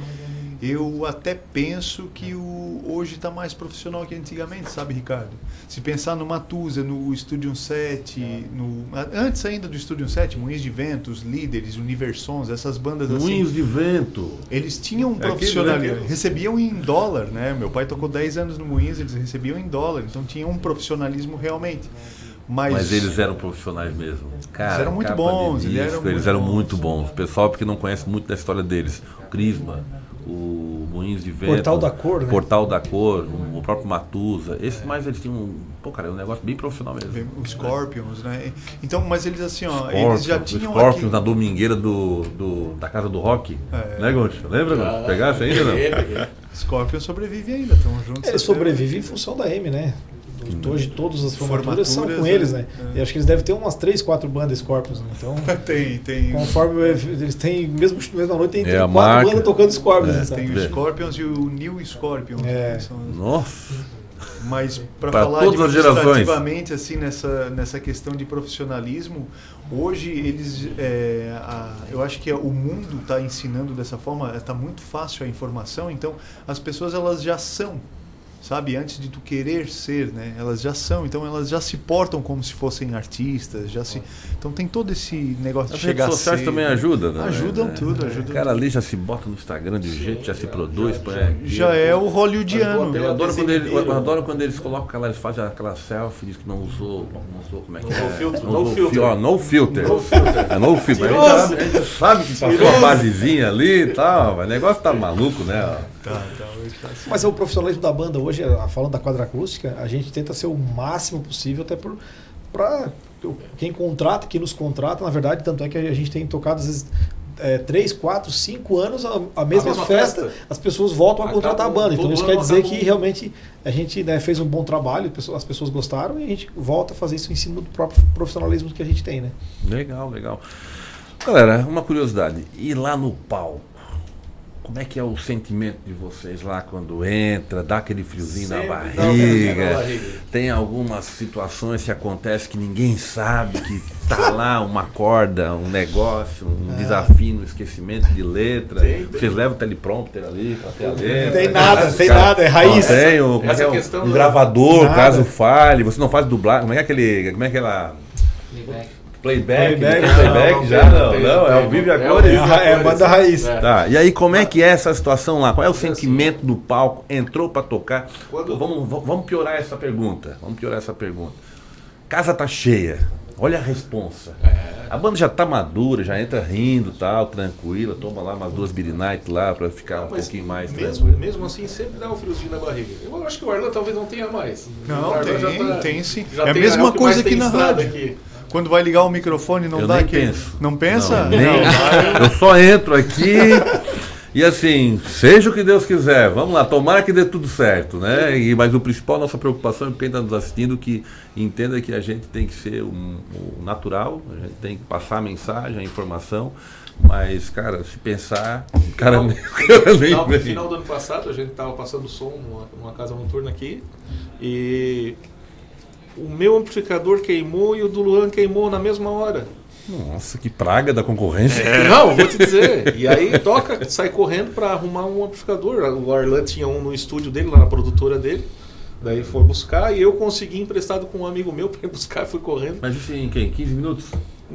Speaker 6: eu até penso que o hoje está mais profissional que antigamente, sabe, Ricardo? Se pensar no Matusa, no Studio 7, no, antes ainda do Studio 7, Moinhos de Vento, os Líderes, Universons, essas bandas assim.
Speaker 2: Moinhos de vento.
Speaker 6: Eles tinham um
Speaker 2: É aquilo,
Speaker 6: profissionalismo.
Speaker 2: é
Speaker 6: recebiam em dólar, né? Meu pai tocou 10 anos no Moinhos, eles recebiam em dólar. Então tinham um profissionalismo realmente. Mas,
Speaker 2: Mas eles eram profissionais mesmo. Cara,
Speaker 6: eram muito bons,
Speaker 2: de
Speaker 6: eles eram
Speaker 2: disco,
Speaker 6: muito
Speaker 2: eles eram
Speaker 6: bons.
Speaker 2: muito bons. O pessoal porque não conhece muito da história deles. O Crisma, o Moinhos de Vento.
Speaker 4: Portal da Cor, né?
Speaker 2: Portal da Cor, o o próprio Matusa. Esse mais eles tinham um. Pô, cara, é um negócio bem profissional mesmo.
Speaker 6: Os Scorpions, né? Então, mas eles assim, ó,
Speaker 2: Scorpions,
Speaker 6: eles já
Speaker 2: o
Speaker 6: tinham
Speaker 2: Scorpions
Speaker 6: aqui-
Speaker 2: na domingueira do, do- da casa do rock.
Speaker 6: É.
Speaker 2: Né, Goncho? Lembra, Goncho?
Speaker 6: Ah,
Speaker 2: Pegasse ainda, não?
Speaker 6: Scorpions sobrevive ainda, estão juntos.
Speaker 4: Ele sobrevive em função da M, né? Hoje todas as formaturas, são
Speaker 6: Formaturas,
Speaker 4: com eles, né?
Speaker 6: é.
Speaker 4: E acho que eles devem ter umas 3, 4 bandas Scorpions, né? Então, (laughs)
Speaker 6: tem, tem.
Speaker 4: conforme eles têm, mesmo mesma noite, tem
Speaker 2: É a
Speaker 4: quatro
Speaker 2: marca.
Speaker 4: bandas tocando Scorpions.
Speaker 2: É,
Speaker 4: né?
Speaker 6: Tem o Scorpions e o New Scorpions.
Speaker 4: É.
Speaker 6: né, são os-
Speaker 2: Nossa.
Speaker 6: Mas para
Speaker 2: Pra
Speaker 6: falar
Speaker 2: todas as gerações.
Speaker 6: administrativamente assim nessa nessa questão de profissionalismo, hoje eles é, a- eu acho que o mundo está ensinando dessa forma, está muito fácil a informação, então as pessoas elas já são sabe antes de tu querer ser né elas já são então elas já se portam como se fossem artistas já se então tem todo esse negócio
Speaker 2: As
Speaker 6: de
Speaker 2: redes
Speaker 6: chegar
Speaker 2: sociais
Speaker 6: cedo.
Speaker 2: também ajudam, né?
Speaker 6: ajudam
Speaker 2: É.
Speaker 6: tudo ajudam
Speaker 2: O cara ali já se bota no Instagram de jeito, já se produz. põe aqui.
Speaker 6: Já é o hollywoodiano.
Speaker 2: Eu adoro, quando ele, eu adoro quando eles colocam aquela, eles fazem aquela selfie, diz que não usou, não usou, como é que é?
Speaker 3: No filter.
Speaker 2: Não
Speaker 3: No
Speaker 2: usou
Speaker 3: filter.
Speaker 2: fi- ó, no filter.
Speaker 3: No filter.
Speaker 2: É no filter. A gente, a gente sabe que passou uma basezinha ali e tal, mas o negócio tá maluco, né?
Speaker 6: Tá, tá, tá assim.
Speaker 4: Mas é o profissionalismo da banda hoje, a- falando da quadra acústica, a gente tenta ser o máximo possível, até por para quem contrata, quem nos contrata, na verdade, tanto é que a gente tem tocado às vezes é, 3, 4, 5 anos a, a mesma,
Speaker 3: mesma
Speaker 4: festa,
Speaker 3: festa.
Speaker 4: as pessoas voltam a contratar a banda. Então isso quer dizer que realmente a gente né, fez um bom trabalho, as pessoas gostaram e a gente volta a fazer isso em cima do próprio profissionalismo que a gente tem, né?
Speaker 2: Legal, legal. Galera, uma curiosidade. E lá no palco? Como é que é o sentimento de vocês lá quando entra, dá aquele friozinho na
Speaker 3: Sempre um friozinho na
Speaker 2: barriga?
Speaker 3: barriga.
Speaker 2: Tem algumas situações que acontecem que ninguém sabe que tá lá uma corda, um negócio, um desafio no esquecimento de letra.
Speaker 3: Tem, tem.
Speaker 2: Vocês levam o teleprompter ali pra ter a letra.
Speaker 4: Tem nada, tem
Speaker 2: Cara,
Speaker 4: nada, é raiz.
Speaker 2: Não, tem o, é
Speaker 3: Essa
Speaker 2: que é, um-
Speaker 3: questão
Speaker 2: um
Speaker 3: da-
Speaker 2: gravador,
Speaker 4: Nada.
Speaker 2: caso falhe, você não faz dublagem. Como é aquele. Como é aquela. Playback,
Speaker 4: Playback,
Speaker 2: não,
Speaker 4: não,
Speaker 2: playback
Speaker 3: não
Speaker 2: já não,
Speaker 3: não tem,
Speaker 2: não,
Speaker 3: não
Speaker 2: é ao vivo e a
Speaker 3: É
Speaker 2: cores.
Speaker 3: ao vivo e a
Speaker 4: É, banda raiz.
Speaker 3: É.
Speaker 2: Tá, e aí como é que é essa situação lá? Qual é o sentimento do palco? Entrou pra tocar?
Speaker 3: Quando-
Speaker 2: Vamos, vamos piorar essa pergunta. Vamos piorar essa pergunta. Casa tá cheia. Olha a responsa. A banda já tá madura, já entra rindo, tal, tranquila, toma lá umas duas beer night lá pra ficar um
Speaker 3: Mas
Speaker 2: pouquinho mais
Speaker 3: mesmo,
Speaker 2: tranquilo.
Speaker 3: mesmo assim, sempre dá um friozinho na barriga. Eu acho que o Arlan talvez não tenha mais.
Speaker 6: Não, tem,
Speaker 3: já tá-
Speaker 6: tem sim.
Speaker 3: já
Speaker 6: é a mesma coisa aqui na rádio.
Speaker 3: aqui.
Speaker 6: Quando vai ligar o microfone, não
Speaker 2: Eu
Speaker 6: dá
Speaker 2: penso.
Speaker 6: Não pensa?
Speaker 2: Não, nem- (laughs) eu só entro aqui e assim, seja o que Deus quiser, vamos lá, tomara que dê tudo certo, né? E, mas o principal, nossa preocupação é quem está nos assistindo que entenda que a gente tem que ser um- o natural, a gente tem que passar a mensagem, a informação, mas, cara, se pensar, o cara (laughs) o
Speaker 3: No final, no final do ano passado, a gente estava passando som numa, numa casa noturna aqui e o meu amplificador queimou e o do Luan queimou na mesma hora.
Speaker 2: Nossa, que praga da concorrência.
Speaker 3: Não, vou te dizer. E aí toca, sai correndo para arrumar um amplificador. O Arlan tinha um no estúdio dele, lá na produtora dele. Daí foi buscar e eu consegui emprestado com um amigo meu para ir buscar, fui correndo.
Speaker 2: Mas isso em quem? 15 minutos?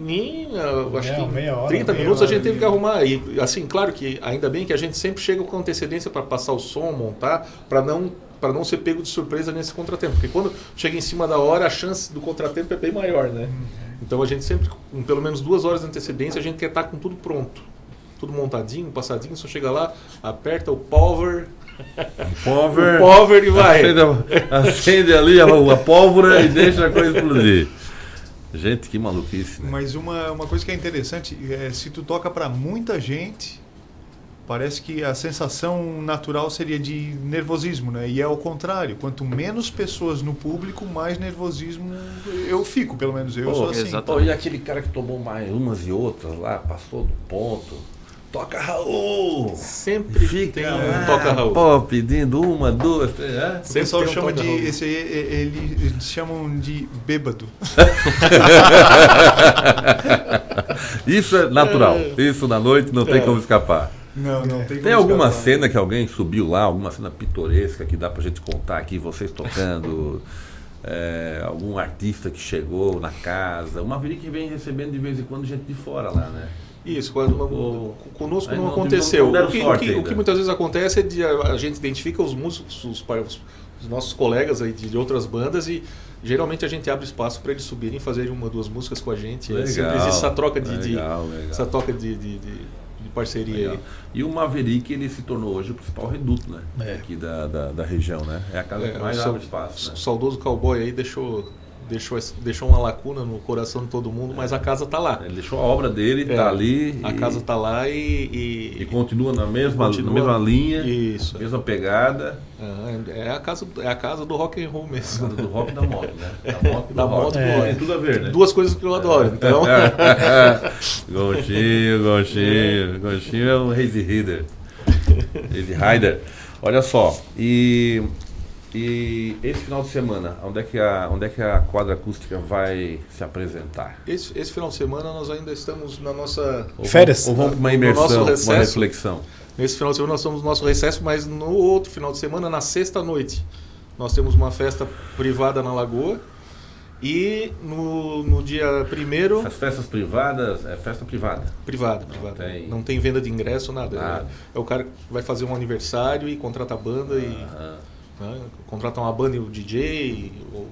Speaker 3: Em, ah, acho
Speaker 4: Meia-
Speaker 3: que
Speaker 4: meia hora,
Speaker 3: 30
Speaker 4: meia
Speaker 3: minutos a
Speaker 4: hora,
Speaker 3: gente teve
Speaker 4: meia
Speaker 3: que arrumar. E assim, claro que ainda bem que a gente sempre chega com antecedência para passar o som, montar, para não para não ser pego de surpresa nesse contratempo. Porque quando chega em cima da hora, a chance do contratempo é bem maior, né? Então a gente sempre, com pelo menos duas horas de antecedência, a gente quer estar com tudo pronto. Tudo montadinho, passadinho, só chega lá, aperta o power,
Speaker 2: Power,
Speaker 3: o power e vai.
Speaker 2: Acende, a- acende ali a, a pólvora e deixa a coisa explodir. Gente, que maluquice. Né?
Speaker 6: Mas uma, uma coisa que é interessante é se tu toca para muita gente, parece que a sensação natural seria de nervosismo, né? E é o contrário. Quanto menos pessoas no público, mais nervosismo eu fico, pelo menos eu
Speaker 2: Pô,
Speaker 6: sou assim.
Speaker 5: exato.
Speaker 2: Pô, e aquele cara que tomou mais umas e outras lá, passou do ponto. Toca Raul!
Speaker 3: Sempre
Speaker 2: Fica
Speaker 3: tem um toca Raul.
Speaker 2: Pô, pedindo uma, duas, três. É?
Speaker 6: O pessoal
Speaker 3: tem um
Speaker 6: chama de.
Speaker 3: Raul.
Speaker 6: Esse aí, ele- eles chamam de bêbado. (laughs)
Speaker 2: Isso é natural. Isso na noite não tem
Speaker 3: É.
Speaker 2: como escapar.
Speaker 6: Não, não tem
Speaker 2: Tem alguma cena que alguém subiu lá, alguma cena pitoresca que dá pra gente contar aqui, vocês tocando, (laughs) é, algum artista que chegou na casa, uma vez que vem recebendo de vez em quando gente de fora lá, né?
Speaker 3: Isso, quando,
Speaker 2: Pô,
Speaker 3: conosco não,
Speaker 2: não-
Speaker 3: aconteceu.
Speaker 2: não
Speaker 3: o, que, o que- o que muitas vezes acontece é de a, a gente identifica os músicos, os, os- os nossos colegas aí de, de outras bandas e geralmente a gente abre espaço para eles subirem e fazerem uma duas músicas com a gente. É sempre
Speaker 2: Legal,
Speaker 3: existe essa troca de, de-
Speaker 2: legal, legal.
Speaker 3: essa troca de, de- de parceria aí.
Speaker 2: E o Maverick ele se tornou hoje o principal reduto, né?
Speaker 3: É.
Speaker 2: Aqui da, da, da região, né? É a casa
Speaker 3: É,
Speaker 2: que mais
Speaker 3: o
Speaker 2: abre espaço.
Speaker 3: o
Speaker 2: Né?
Speaker 3: saudoso cowboy aí deixou, deixou, deixou uma lacuna no coração de todo mundo, mas a casa tá lá.
Speaker 2: Ele deixou a obra dele,
Speaker 3: É,
Speaker 2: tá ali.
Speaker 3: A
Speaker 2: e-
Speaker 3: casa tá lá e. e-
Speaker 2: E continua na mesma,
Speaker 3: Continua.
Speaker 2: na mesma linha,
Speaker 3: Isso.
Speaker 2: mesma pegada.
Speaker 3: Ah, é a casa, é a casa do rock and roll mesmo.
Speaker 2: Do rock e da moto, né? (laughs) Da moto e
Speaker 3: Da moto
Speaker 2: É.
Speaker 3: rock.
Speaker 2: Tem tudo a ver, né?
Speaker 3: Duas coisas que eu adoro, então.
Speaker 2: Gostinho, (laughs) gostinho. Gostinho é um Hazy Rider. Hazy Rider. Olha só, e, e esse final de semana, onde é, que a, onde é que a quadra acústica vai se apresentar?
Speaker 3: Esse, esse final de semana nós ainda estamos na nossa.
Speaker 2: Ou vamos- Ou vamos para uma imersão, uma reflexão.
Speaker 3: Nesse final de semana nós estamos no nosso recesso, mas no outro final de semana, na sexta noite, nós temos uma festa privada na Lagoa. E no, no dia primeiro.
Speaker 2: As festas privadas, é festa privada.
Speaker 3: Privada, privada.
Speaker 2: tem-
Speaker 3: Não tem venda de ingresso, nada.
Speaker 2: Nada.
Speaker 3: É, é o cara que vai fazer um aniversário e contrata a banda e. né, contrata uma banda e o DJ. Ou,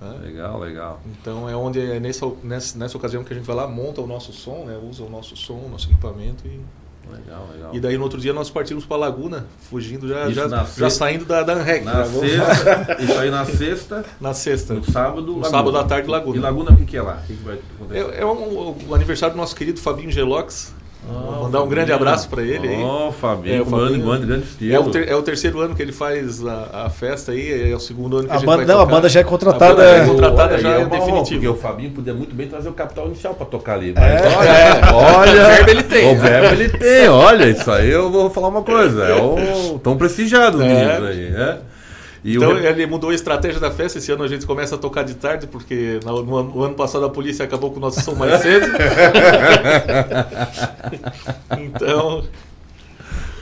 Speaker 3: né?
Speaker 2: Legal, legal.
Speaker 3: Então é onde é nessa, nessa, nessa ocasião que a gente vai lá, monta o nosso som, né? usa o nosso som, o nosso equipamento e.
Speaker 2: Legal, legal.
Speaker 3: E daí no outro dia nós partimos para Laguna, fugindo já,
Speaker 2: Isso
Speaker 3: já, já saindo da, da ANREC.
Speaker 2: Na sexta, isso aí na (laughs) sexta.
Speaker 3: Na sexta.
Speaker 2: No sábado,
Speaker 3: No
Speaker 2: Laguna.
Speaker 3: sábado à tarde, Laguna.
Speaker 2: E Laguna, o que, que é lá? O que, que vai acontecer?
Speaker 3: É, é um- o aniversário do nosso querido Fabinho Gelox. Vou mandar um grande abraço para ele aí.
Speaker 2: Ó, Fabinho,
Speaker 3: o
Speaker 2: manda- manda grande estilo.
Speaker 3: É o, ter- é o terceiro ano que ele faz a, a festa aí, é o segundo ano que a,
Speaker 4: A
Speaker 3: gente
Speaker 4: banda-
Speaker 3: vai
Speaker 4: não, a
Speaker 3: tocar.
Speaker 4: banda já é contratada,
Speaker 3: A banda já
Speaker 4: é.
Speaker 3: é contratada já é
Speaker 2: honra,
Speaker 3: definitivo.
Speaker 2: Porque o Fabinho podia muito bem trazer o capital inicial para tocar ali.
Speaker 3: É.
Speaker 2: Mas olha,
Speaker 3: É.
Speaker 2: olha,
Speaker 3: O verbo ele tem.
Speaker 2: O verbo ele tem, olha, isso aí eu vou falar uma coisa. É o tão prestigiado
Speaker 3: É.
Speaker 2: aí, né? E
Speaker 3: então
Speaker 2: o...
Speaker 3: ele mudou a estratégia da festa. Esse ano a gente começa a tocar de tarde, porque no, no ano- no ano passado a polícia acabou com o nosso som mais cedo. (laughs) então.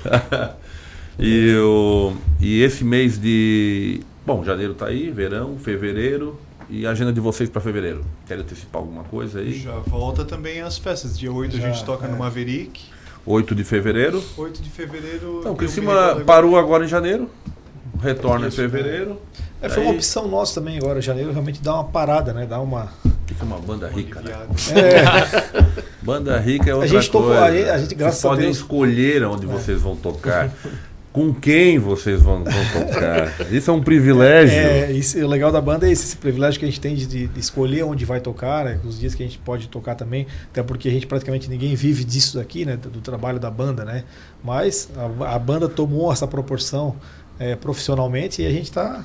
Speaker 3: (laughs)
Speaker 2: e, o, e esse mês de. Bom, janeiro tá aí, verão, fevereiro. E a agenda de vocês para fevereiro? Querem antecipar alguma coisa aí?
Speaker 6: Já volta também as festas. Dia 8 a
Speaker 2: Já,
Speaker 6: gente toca
Speaker 2: é.
Speaker 6: no Maverick.
Speaker 2: 8 de fevereiro.
Speaker 6: 8 de fevereiro.
Speaker 2: Então, Criciúma parou agora em janeiro. Retorna em fevereiro.
Speaker 4: É, foi uma opção nossa também agora, janeiro, realmente dar uma parada, né? Dar uma.
Speaker 2: Fica uma banda rica, né?
Speaker 4: É. (laughs)
Speaker 2: Banda rica é
Speaker 4: A
Speaker 2: outra
Speaker 4: gente tocou
Speaker 2: coisa.
Speaker 4: aí, a gente, graças
Speaker 2: vocês
Speaker 4: a
Speaker 2: podem
Speaker 4: Deus-
Speaker 2: escolher onde vocês vão tocar. Com quem vocês vão, vão tocar. Isso é um privilégio.
Speaker 4: É, isso, o legal da banda é esse, esse privilégio que a gente tem de, de- de escolher onde vai tocar, né? Os dias que a gente pode tocar também, até porque a gente praticamente ninguém vive disso daqui, né? Do, do trabalho da banda, né? Mas a, a banda tomou essa proporção é, profissionalmente e a gente está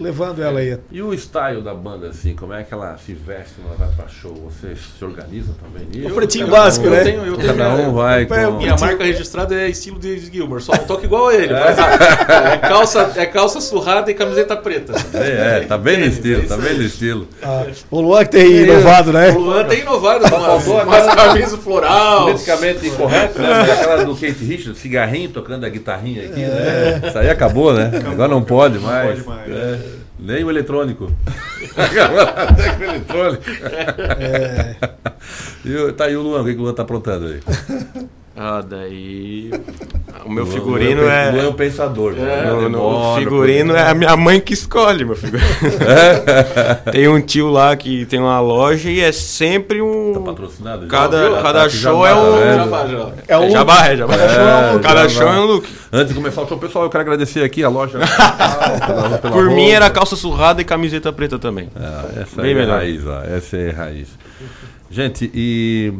Speaker 4: levando ela aí.
Speaker 2: E o style da banda, assim, como é que ela se veste quando ela vai pra show? Vocês se organizam também nisso?
Speaker 4: O pretinho
Speaker 2: um-
Speaker 4: básico, né?
Speaker 3: Eu tenho, eu tenho
Speaker 2: Cada um vai com...
Speaker 3: Minha marca registrada é estilo David Gilmer, só não toco igual a ele.
Speaker 2: É.
Speaker 3: Mas é, calça, é calça surrada e camiseta preta.
Speaker 2: É, é, tá bem no estilo,
Speaker 3: é
Speaker 2: tá bem no estilo.
Speaker 4: Ah, o Luan que tem inovado, né?
Speaker 3: O Luan tem inovado, umas
Speaker 2: aquela-
Speaker 3: camisas floral.
Speaker 2: Politicamente incorreto, né? Mas Aquela do Kate Richards, cigarrinho tocando a guitarrinha aqui, né? Isso aí acabou, né? Agora não pode
Speaker 6: Não
Speaker 2: mais.
Speaker 6: pode mais.
Speaker 2: Nem o eletrônico. (laughs) Até com o eletrônico.
Speaker 4: É. (laughs)
Speaker 2: E tá aí o Luan, o que, que o Luan tá aprontando aí? (laughs)
Speaker 5: Ah, daí. O meu
Speaker 2: Luan-
Speaker 5: figurino
Speaker 2: Luan
Speaker 5: é.
Speaker 2: Luan é um pensador, né?
Speaker 5: No-
Speaker 2: Demora
Speaker 5: o figurino é a minha mãe que escolhe, meu figurino.
Speaker 2: É? (laughs)
Speaker 5: tem um tio lá que tem uma loja e é sempre um. Tá
Speaker 2: patrocinado?
Speaker 5: Cada,
Speaker 2: Já
Speaker 5: cada
Speaker 2: tá,
Speaker 5: show
Speaker 2: jabá,
Speaker 5: é um.
Speaker 2: né?
Speaker 3: Jabá.
Speaker 5: É um jabá, é jabá. Cada show é um look.
Speaker 2: Antes de começar o show, pessoal, eu quero agradecer aqui a loja. (laughs) pela- pela
Speaker 5: Por mim
Speaker 2: roupa.
Speaker 5: era calça surrada e camiseta preta também.
Speaker 2: Ah, essa
Speaker 5: Bem
Speaker 2: é
Speaker 5: melhor.
Speaker 2: raiz, ó. Essa é raiz. Gente, e.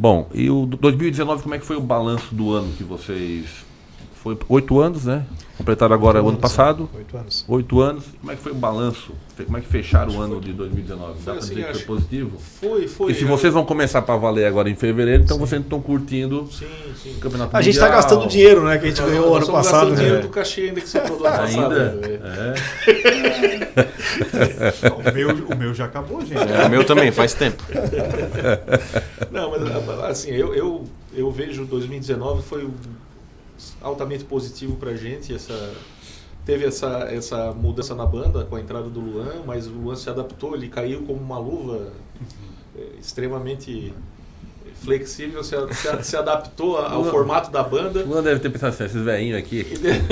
Speaker 2: Bom, e o 2019, como é que foi o balanço do ano que vocês. Foi oito anos, né? Completaram agora o ano
Speaker 4: anos,
Speaker 2: passado.
Speaker 4: é. Oito anos.
Speaker 2: Oito anos. Como é que foi o balanço? Como é que fecharam o ano de 2019? Dá
Speaker 3: Foi
Speaker 2: pra
Speaker 3: assim,
Speaker 2: dizer que foi positivo?
Speaker 3: Foi, foi.
Speaker 2: Porque se
Speaker 3: Eu-
Speaker 2: vocês vão começar para valer agora em fevereiro, então vocês estão curtindo
Speaker 3: Sim, sim.
Speaker 2: o campeonato
Speaker 4: A gente está gastando dinheiro, né? Que a gente ganhou
Speaker 3: nós
Speaker 4: ano passado.
Speaker 3: gastando dinheiro
Speaker 4: né?
Speaker 3: do cachê ainda que sobrou do ano passado.
Speaker 2: Ainda?
Speaker 3: né?
Speaker 2: É.
Speaker 6: O meu, o meu já acabou, gente.
Speaker 5: É, o meu também, faz tempo.
Speaker 3: Não, mas assim, eu, eu, eu vejo 2019 foi altamente positivo pra gente. Essa, teve essa, essa mudança na banda com a entrada do Luan, mas o Luan se adaptou, ele caiu como uma luva eh, extremamente flexível, se, a- se, se adaptou ao
Speaker 2: Luan-
Speaker 3: formato da banda.
Speaker 2: O Luan deve ter pensado assim, esses velhinhos aqui.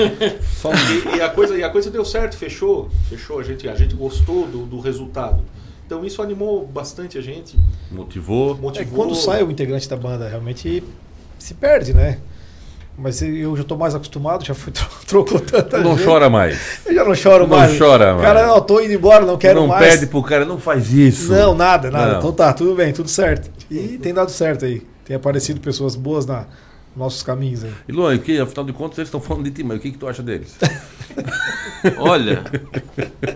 Speaker 2: (laughs) Só
Speaker 3: E, e a coisa, e a coisa deu certo, fechou, fechou, a gente, a gente gostou do, do resultado. Então isso animou bastante a gente.
Speaker 2: motivou.
Speaker 4: É
Speaker 3: Motivou.
Speaker 4: quando sai o integrante da banda, realmente se perde, né? Mas eu já tô mais acostumado, já fui (laughs) tro trocou tanta
Speaker 2: Não
Speaker 4: gente.
Speaker 2: chora mais.
Speaker 4: Eu já não choro
Speaker 2: Não
Speaker 4: mais.
Speaker 2: chora mais.
Speaker 4: Cara, não, tô indo embora, não quero
Speaker 2: não
Speaker 4: mais.
Speaker 2: pede pro cara, não faz isso.
Speaker 4: Não, nada, nada.
Speaker 2: Não.
Speaker 4: Então tá, tudo bem, tudo certo. E tem dado certo aí. Tem aparecido pessoas boas na nossos caminhos aí.
Speaker 2: E Luan, que, afinal de contas, eles estão falando de ti, mas o que, que tu acha deles? (laughs)
Speaker 5: Olha,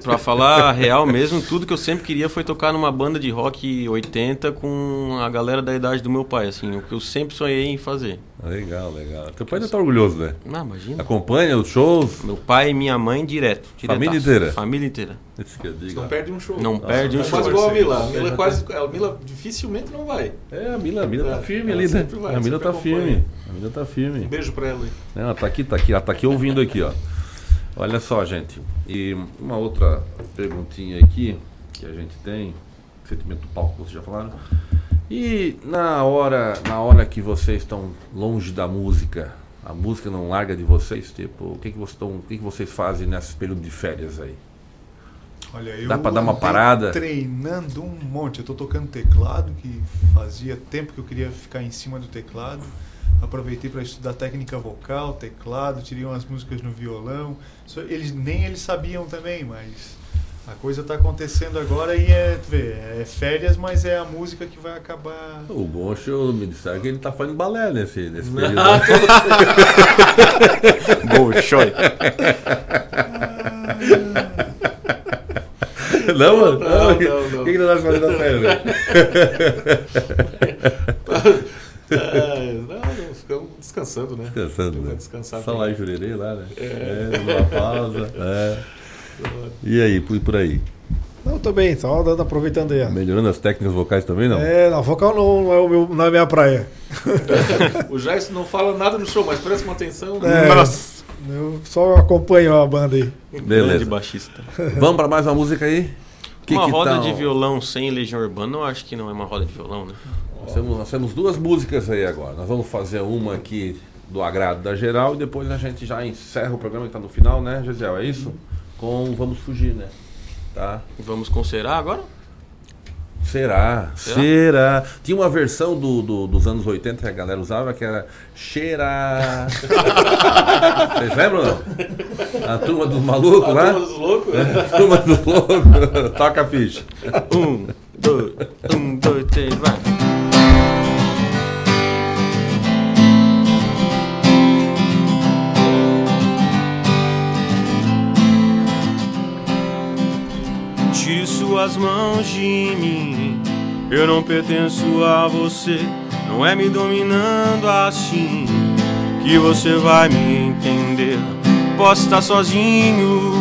Speaker 5: pra falar a real mesmo, tudo que eu sempre queria foi tocar numa banda de rock 80 com a galera da idade do meu pai, assim, o que eu sempre sonhei em fazer.
Speaker 2: Legal, legal. Teu pai deve estar orgulhoso, né?
Speaker 5: Não, imagina.
Speaker 2: Acompanha os shows.
Speaker 5: Meu pai e minha mãe direto.
Speaker 2: Família
Speaker 5: diretaço.
Speaker 2: inteira?
Speaker 5: Família inteira.
Speaker 2: Isso que eu digo.
Speaker 3: Não perde um show.
Speaker 5: Não perde um
Speaker 3: é
Speaker 5: show.
Speaker 3: quase igual a Mila. A Mila, quase, a Mila dificilmente não vai.
Speaker 2: É, a Mila, a Mila
Speaker 3: É,
Speaker 2: tá firme
Speaker 3: ela
Speaker 2: ali, né?
Speaker 3: vai,
Speaker 2: a Mila tá
Speaker 3: acompanha.
Speaker 2: firme. A Mila tá firme.
Speaker 3: Um beijo pra ela aí.
Speaker 2: Ela tá aqui, tá aqui, ela tá aqui ouvindo aqui, ó. Olha só, gente. E uma outra perguntinha aqui que a gente tem, sentimento do palco que vocês já falaram. E na hora, na hora que vocês estão longe da música, a música não larga de vocês, tipo, o que que vocês estão, o que que vocês fazem nesse período de férias aí?
Speaker 6: Olha, eu
Speaker 2: Dá pra dar uma parada?
Speaker 6: Treinando um monte. Eu tô tocando teclado, que fazia tempo que eu queria ficar em cima do teclado. Aproveitei para estudar técnica vocal, teclado, tirei umas músicas no violão. Só- Eles, nem eles sabiam também, mas A coisa tá acontecendo agora e é, vê, é férias, mas é a música que vai acabar.
Speaker 2: O Goncho me disseram que ele tá fazendo balé nesse, nesse (laughs) período.
Speaker 6: Ah,
Speaker 7: Bolshoi. (laughs)
Speaker 2: Não, mano?
Speaker 3: Não, não, não.
Speaker 2: O que que nós fazendo na férias? (laughs)
Speaker 3: É, não, não, ficamos descansando, né?
Speaker 2: Descansando, né?
Speaker 3: Descansar
Speaker 2: Só lá em Jurerê, lá, né?
Speaker 3: É.
Speaker 2: É, numa pausa. (laughs) É. E aí, por, por aí?
Speaker 4: Não, tô bem, só dando, aproveitando aí. ó.
Speaker 2: Melhorando as técnicas vocais também, não?
Speaker 4: É, não, vocal não, não é, o meu, não é a minha praia. (laughs)
Speaker 3: O Jairson não fala nada no show, mas presta uma atenção.
Speaker 4: É, Eu só acompanho a banda aí.
Speaker 2: Beleza.
Speaker 7: Grande baixista. (laughs)
Speaker 2: Vamos pra mais uma música aí? Que
Speaker 7: uma
Speaker 2: que
Speaker 7: roda
Speaker 2: tal?
Speaker 7: de violão sem Legião Urbana, eu acho que não é uma roda de violão, né?
Speaker 2: Nós temos, nós temos duas músicas aí agora. Nós vamos fazer uma aqui do agrado da geral e depois a gente já encerra o programa que tá no final, né, Gisel? É isso? Com Vamos Fugir, né? Tá?
Speaker 7: Vamos considerar agora?
Speaker 2: Será?
Speaker 7: Será?
Speaker 2: Será? Tinha uma versão do, do- dos anos 80 que a galera usava que era Cheira. (laughs) Vocês lembram? não? A turma dos malucos
Speaker 3: A
Speaker 2: lá?
Speaker 3: turma dos loucos?
Speaker 2: A turma dos loucos. (laughs) Toca a ficha.
Speaker 7: Um, dois, um, dois, três, vai. Suas mãos de mim. Eu não pertenço a você. Não é me dominando assim que você vai me entender. Posso estar sozinho,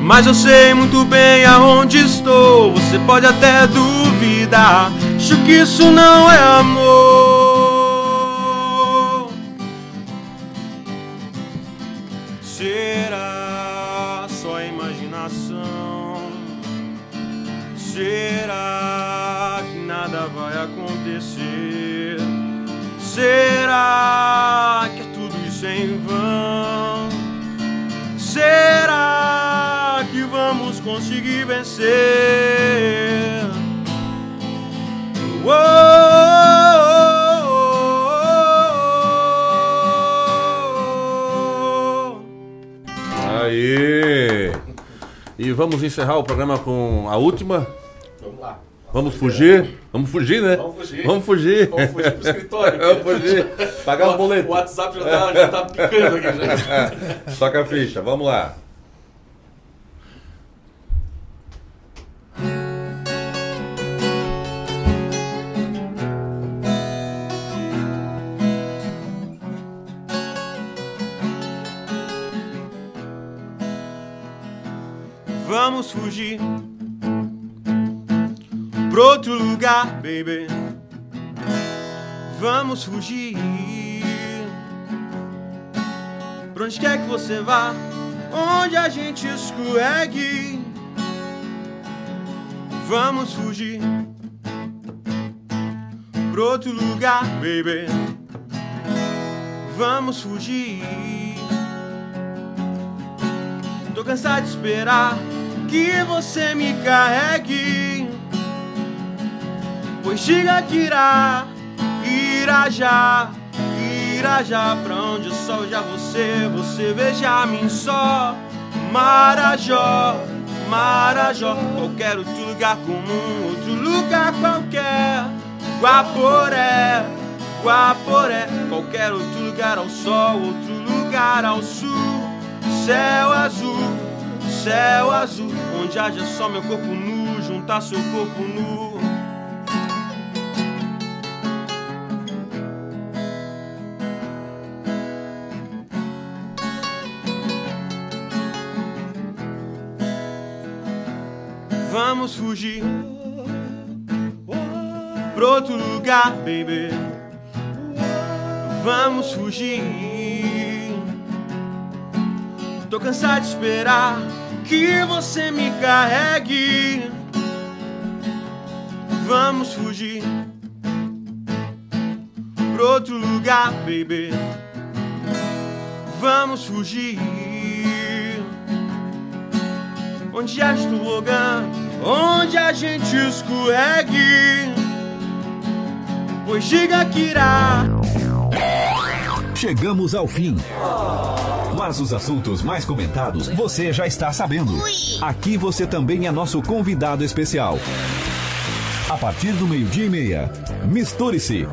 Speaker 7: mas eu sei muito bem aonde estou. Você pode até duvidar. Acho que isso não é amor. Vamos conseguir vencer? Uou!
Speaker 2: Aí. E vamos encerrar o programa com a última.
Speaker 3: Vamos lá.
Speaker 2: Vamos fugir? Vamos fugir, né?
Speaker 3: Vamos fugir.
Speaker 2: Vamos fugir.
Speaker 3: Vamos fugir pro escritório. (laughs)
Speaker 2: Vamos fugir. Pagar
Speaker 3: O-
Speaker 2: boletos.
Speaker 3: O WhatsApp já tá, já tá picando aqui. Já. (laughs)
Speaker 2: Toca a ficha, vamos lá.
Speaker 7: Vamos fugir pro outro lugar, baby. Vamos fugir. Pra onde quer que você vá, onde a gente escorregue. Vamos fugir pro outro lugar, baby. Vamos fugir. Tô cansado de esperar que você me carregue. Pois diga que irá, irá já, irá já pra onde o sol já você, você veja a mim só. Marajó, Marajó, qualquer outro lugar comum, outro lugar qualquer. Guaporé, Guaporé, qualquer outro lugar ao sol, outro lugar ao sul. Céu azul, céu azul, onde haja só meu corpo nu, juntar seu corpo nu. Vamos fugir pro outro lugar, baby. Vamos fugir. Tô cansado de esperar que você me carregue. Vamos fugir pro outro lugar, baby. Vamos fugir. Onde há tobogã, onde a gente escorregue. Pois diga que irá.
Speaker 1: Chegamos ao fim. Mas os assuntos mais comentados você já está sabendo. Aqui você também é nosso convidado especial. A partir do meio-dia e meia, misture-se.